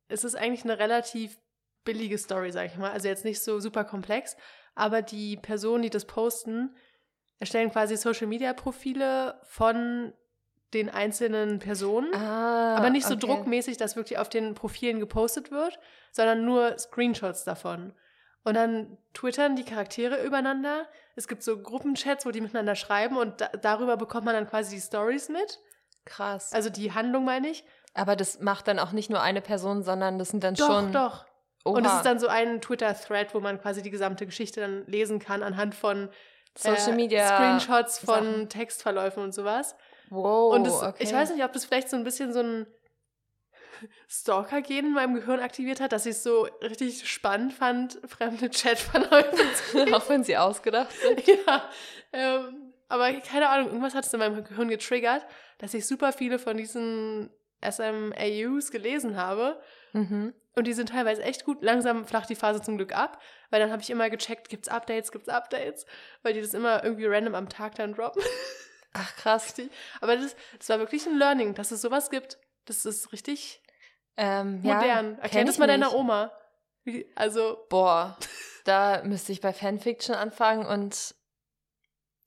es ist eigentlich eine relativ billige Story, sag ich mal. Also jetzt nicht so super komplex, aber die Personen, die das posten, erstellen quasi Social-Media-Profile von den einzelnen Personen. Ah, Aber nicht so okay. druckmäßig, dass wirklich auf den Profilen gepostet wird, sondern nur Screenshots davon. Und dann twittern die Charaktere übereinander. Es gibt so Gruppenchats, wo die miteinander schreiben und da darüber bekommt man dann quasi die Stories mit. Krass. Also die Handlung meine ich. Aber das macht dann auch nicht nur eine Person, sondern das sind dann Doch, schon. doch. Und es ist dann so ein Twitter-Thread, wo man quasi die gesamte Geschichte dann lesen kann anhand von Social äh, Media. Screenshots von Sachen. Textverläufen und sowas. Wow. und das, okay. ich weiß nicht, ob das vielleicht so ein bisschen so ein Stalker-Gen in meinem Gehirn aktiviert hat, dass ich es so richtig spannend fand, fremde Chatverläufe zu Auch wenn sie ausgedacht sind. ja, ähm, aber keine Ahnung, irgendwas hat es in meinem Gehirn getriggert, dass ich super viele von diesen SMAUs gelesen habe. Mhm. Und die sind teilweise echt gut. Langsam flacht die Phase zum Glück ab, weil dann habe ich immer gecheckt, gibt's Updates, gibt's Updates, weil die das immer irgendwie random am Tag dann droppen. Ach, krass. Aber das, das war wirklich ein Learning, dass es sowas gibt. Das ist richtig Ähm, ja, modern. kenn Erklär das mal deiner nicht. Oma. Wie, also, Boah, da müsste ich bei Fanfiction anfangen und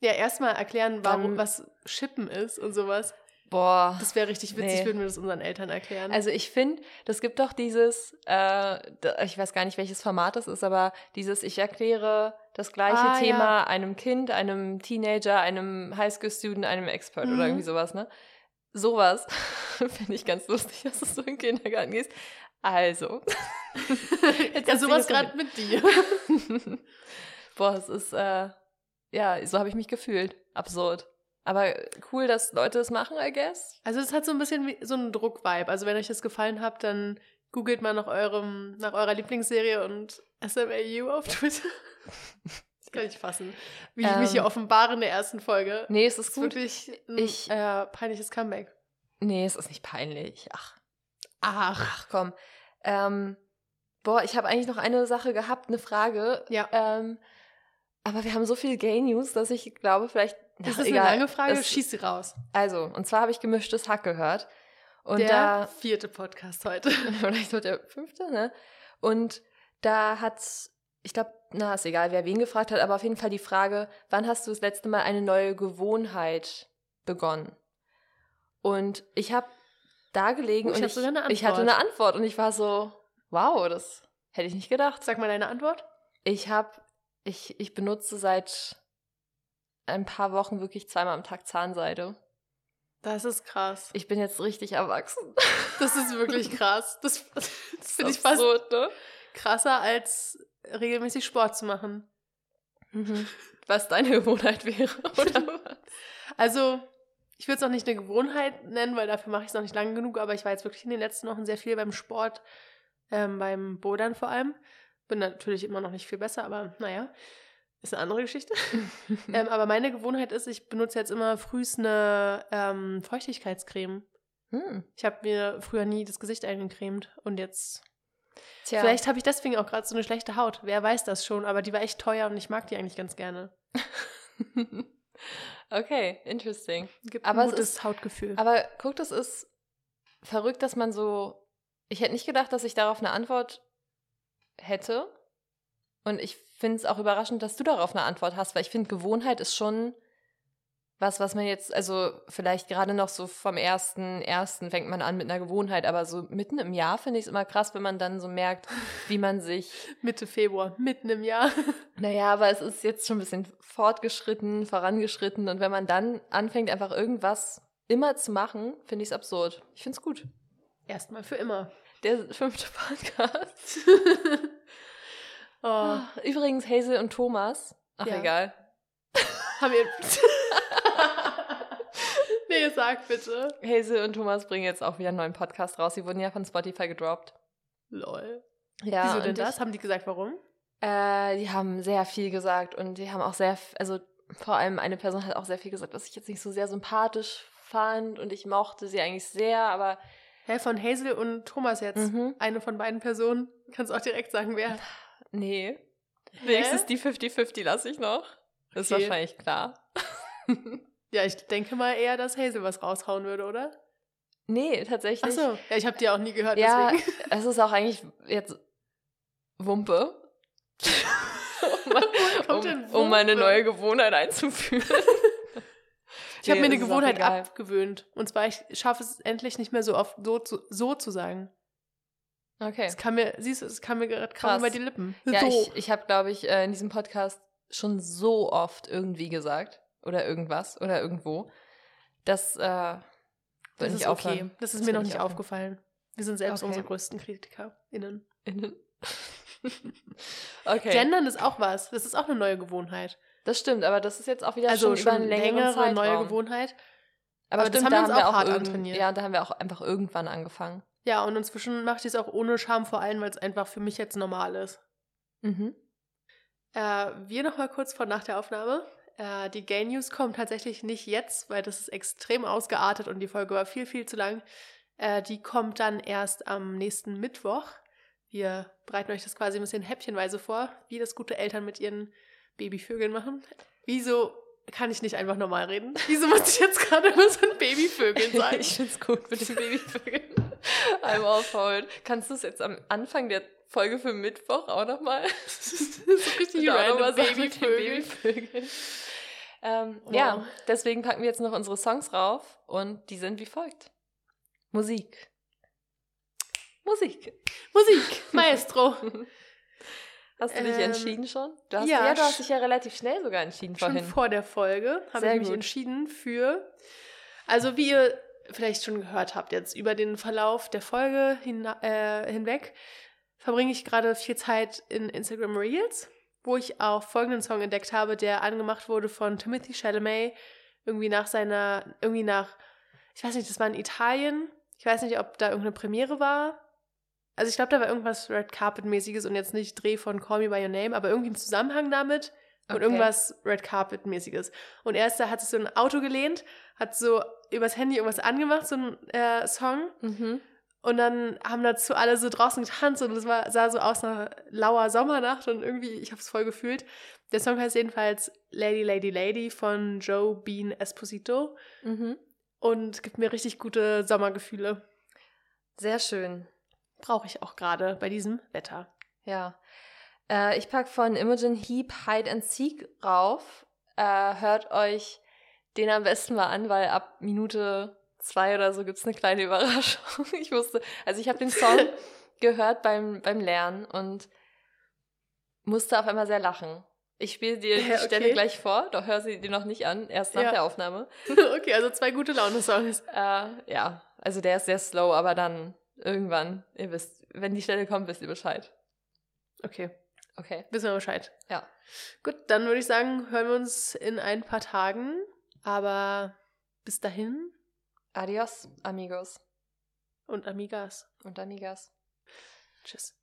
ja, erstmal erklären, warum, was Shippen ist und sowas. Boah. Das wäre richtig witzig, Nee. würden wir das unseren Eltern erklären. Also ich finde, das gibt doch dieses, äh, ich weiß gar nicht, welches Format das ist, aber dieses, ich erkläre das gleiche Ah, Thema einem Kind, einem Teenager, einem Highschool-Student, einem Expert Mhm. oder irgendwie sowas, ne? Sowas finde ich ganz lustig, dass du so in den Kindergarten gehst. Also. Jetzt ja, sowas gerade mit dir. Boah, es ist, äh, ja, so habe ich mich gefühlt. Absurd. Aber cool, dass Leute es machen, I guess. Also es hat so ein bisschen wie so einen Druck-Vibe. Also wenn euch das gefallen hat, dann googelt mal nach eurem, nach eurer Lieblingsserie und SMAU auf Twitter. Das kann ich fassen. Wie ich mich Ähm. hier offenbare in der ersten Folge. Nee, es Das ist ist gut. wirklich ein Ich- äh, peinliches Comeback. Nee, es ist nicht peinlich. Ach, Ach. ach komm. Ähm, boah, ich habe eigentlich noch eine Sache gehabt, eine Frage. Ja. Ähm, aber wir haben so viel Gay-News, dass ich glaube, vielleicht. Ist das egal. eine lange Frage? Es- Schieß sie raus. Also, und zwar habe ich gemischtes Hack gehört. Und der da. vierte Podcast heute. vielleicht wird der fünfte, ne? Und da hat, ich glaube, na, ist egal, wer wen gefragt hat, aber auf jeden Fall die Frage, wann hast du das letzte Mal eine neue Gewohnheit begonnen? Und ich habe da gelegen Oh, ich und eine ich hatte eine Antwort und ich war so, wow, das hätte ich nicht gedacht. Sag mal deine Antwort. Ich habe, ich, ich benutze seit ein paar Wochen wirklich zweimal am Tag Zahnseide. Das ist krass. Ich bin jetzt richtig erwachsen. Das ist wirklich krass. Das, das finde ich fast ne? krasser, als regelmäßig Sport zu machen. Mhm. Was deine Gewohnheit wäre, oder was? Also, ich würde es auch nicht eine Gewohnheit nennen, weil dafür mache ich es noch nicht lange genug, aber ich war jetzt wirklich in den letzten Wochen sehr viel beim Sport, ähm, beim Bodern vor allem. Bin natürlich immer noch nicht viel besser, aber naja, ist eine andere Geschichte. ähm, aber meine Gewohnheit ist, ich benutze jetzt immer frühst eine ähm, Feuchtigkeitscreme. Hm. Ich habe mir früher nie das Gesicht eingecremt und jetzt. Tja, Vielleicht habe ich deswegen auch gerade so eine schlechte Haut. Wer weiß das schon, aber die war echt teuer und ich mag die eigentlich ganz gerne. okay, interesting. Gibt Aber ein es gutes ist- Hautgefühl. Aber guck, das ist verrückt, dass man so. Ich hätte nicht gedacht, dass ich darauf eine Antwort hätte. Und ich finde es auch überraschend, dass du darauf eine Antwort hast, weil ich finde, Gewohnheit ist schon was, was man jetzt, also vielleicht gerade noch so vom ersten, ersten fängt man an mit einer Gewohnheit, aber so mitten im Jahr finde ich es immer krass, wenn man dann so merkt, wie man sich Mitte Februar, mitten im Jahr. Naja, aber es ist jetzt schon ein bisschen fortgeschritten, vorangeschritten und wenn man dann anfängt, einfach irgendwas immer zu machen, finde ich es absurd. Ich finde es gut. Erstmal für immer. Der fünfte Podcast. Oh, Übrigens, Hazel und Thomas. Ach, Ja. egal. haben wir. nee, sag bitte. Hazel und Thomas bringen jetzt auch wieder einen neuen Podcast raus. Sie wurden ja von Spotify gedroppt. Lol. Ja, Wieso denn das? Haben die gesagt, warum? Ich, äh, die haben sehr viel gesagt und die haben auch sehr, also vor allem eine Person hat auch sehr viel gesagt, was ich jetzt nicht so sehr sympathisch fand und ich mochte sie eigentlich sehr, aber Hä, von Hazel und Thomas jetzt. Mhm. Eine von beiden Personen. Kannst auch direkt sagen, wer. Nee. Hä? Wenigstens die 50-50 lasse ich noch. Ist Okay. wahrscheinlich klar. Ja, ich denke mal eher, dass Hazel was raushauen würde, oder? nee, tatsächlich. Achso. Ja, ich habe die auch nie gehört, Ja, deswegen. es ist auch eigentlich jetzt Wumpe. um, um, um meine neue Gewohnheit einzuführen. Ich habe mir eine Gewohnheit abgewöhnt. Und zwar, ich schaffe es endlich nicht mehr so oft so zu, so zu sagen. Okay. Es kam mir, siehst du, es kam mir gerade kaum Krass. über die Lippen. Ja, so. ich, ich habe, glaube ich, äh, in diesem Podcast schon so oft irgendwie gesagt. Oder irgendwas. Oder irgendwo. Das, äh, das ist okay. aufhören. Das ist Das mir noch nicht nicht aufhören. aufgefallen. Wir sind selbst Okay. unsere größten KritikerInnen. Innen. okay. Gendern ist auch was. Das ist auch eine neue Gewohnheit. Das stimmt, aber das ist jetzt auch wieder also schon, über einen längeren längere Zeitraum. neue Gewohnheit. Aber, Aber das stimmt, haben wir uns haben wir auch hart antrainiert. Ja, da haben wir auch einfach irgendwann angefangen. Ja, und inzwischen mache ich es auch ohne Scham, vor allem, weil es einfach für mich jetzt normal ist. Mhm. Äh, wir noch mal kurz vor nach der Aufnahme. Äh, die Gay News kommen tatsächlich nicht jetzt, weil das ist extrem ausgeartet und die Folge war viel, viel zu lang. Äh, die kommt dann erst am nächsten Mittwoch. Wir bereiten euch das quasi ein bisschen häppchenweise vor, wie das gute Eltern mit ihren Babyvögeln machen. Wieso kann ich nicht einfach normal reden? Wieso muss ich jetzt gerade immer so ein Babyvögeln sagen? Ich find's gut mit den Babyvögeln. I'm all for it. Kannst du es jetzt am Anfang der Folge für Mittwoch auch nochmal? das ist richtig random Babyvögel. Babyvögeln. Ähm, Wow. Ja, deswegen packen wir jetzt noch unsere Songs rauf und die sind wie folgt. Musik. Musik. Musik, Maestro. Hast du dich Ähm, entschieden schon? Du hast, ja, ja, du hast dich ja relativ schnell sogar entschieden Schon vorhin. vor der Folge habe ich mich gut. entschieden für, also wie ihr vielleicht schon gehört habt, jetzt über den Verlauf der Folge hin, äh, hinweg, verbringe ich gerade viel Zeit in Instagram Reels, wo ich auch folgenden Song entdeckt habe, der angemacht wurde von Timothy Chalamet, irgendwie nach seiner, irgendwie nach, ich weiß nicht, das war in Italien, ich weiß nicht, ob da irgendeine Premiere war. Also ich glaube, da war irgendwas Red Carpet-mäßiges und jetzt nicht Dreh von Call Me By Your Name, aber irgendwie im Zusammenhang damit und Okay. irgendwas Red Carpet-mäßiges. Und er ist da, hat sich so ein Auto gelehnt, hat so übers Handy irgendwas angemacht, so ein äh, Song. Mhm. Und dann haben dazu alle so draußen getanzt und es war, sah so aus nach lauer Sommernacht und irgendwie, ich habe es voll gefühlt. Der Song heißt jedenfalls Lady, Lady, Lady von Joe Bean Esposito Mhm. und gibt mir richtig gute Sommergefühle. Sehr schön. Brauche ich auch gerade bei diesem Wetter. Ja. Äh, ich packe von Imogen Heap Hide and Seek rauf. Äh, hört euch den am besten mal an, weil ab Minute zwei oder so gibt es eine kleine Überraschung. Ich wusste, also ich habe den Song gehört beim, beim Lernen und musste auf einmal sehr lachen. Ich spiele dir die Ja, Stelle okay. gleich vor, doch hör sie dir noch nicht an, erst nach Ja. der Aufnahme. okay, also zwei gute Laune-Songs. Äh, ja, also der ist sehr slow, aber dann irgendwann, ihr wisst, wenn die Stelle kommt, wisst ihr Bescheid. Okay, Okay. wissen wir Bescheid. Ja. Gut, dann würde ich sagen, hören wir uns in ein paar Tagen. Aber bis dahin Adios, amigos und Amigas. und amigas. Tschüss.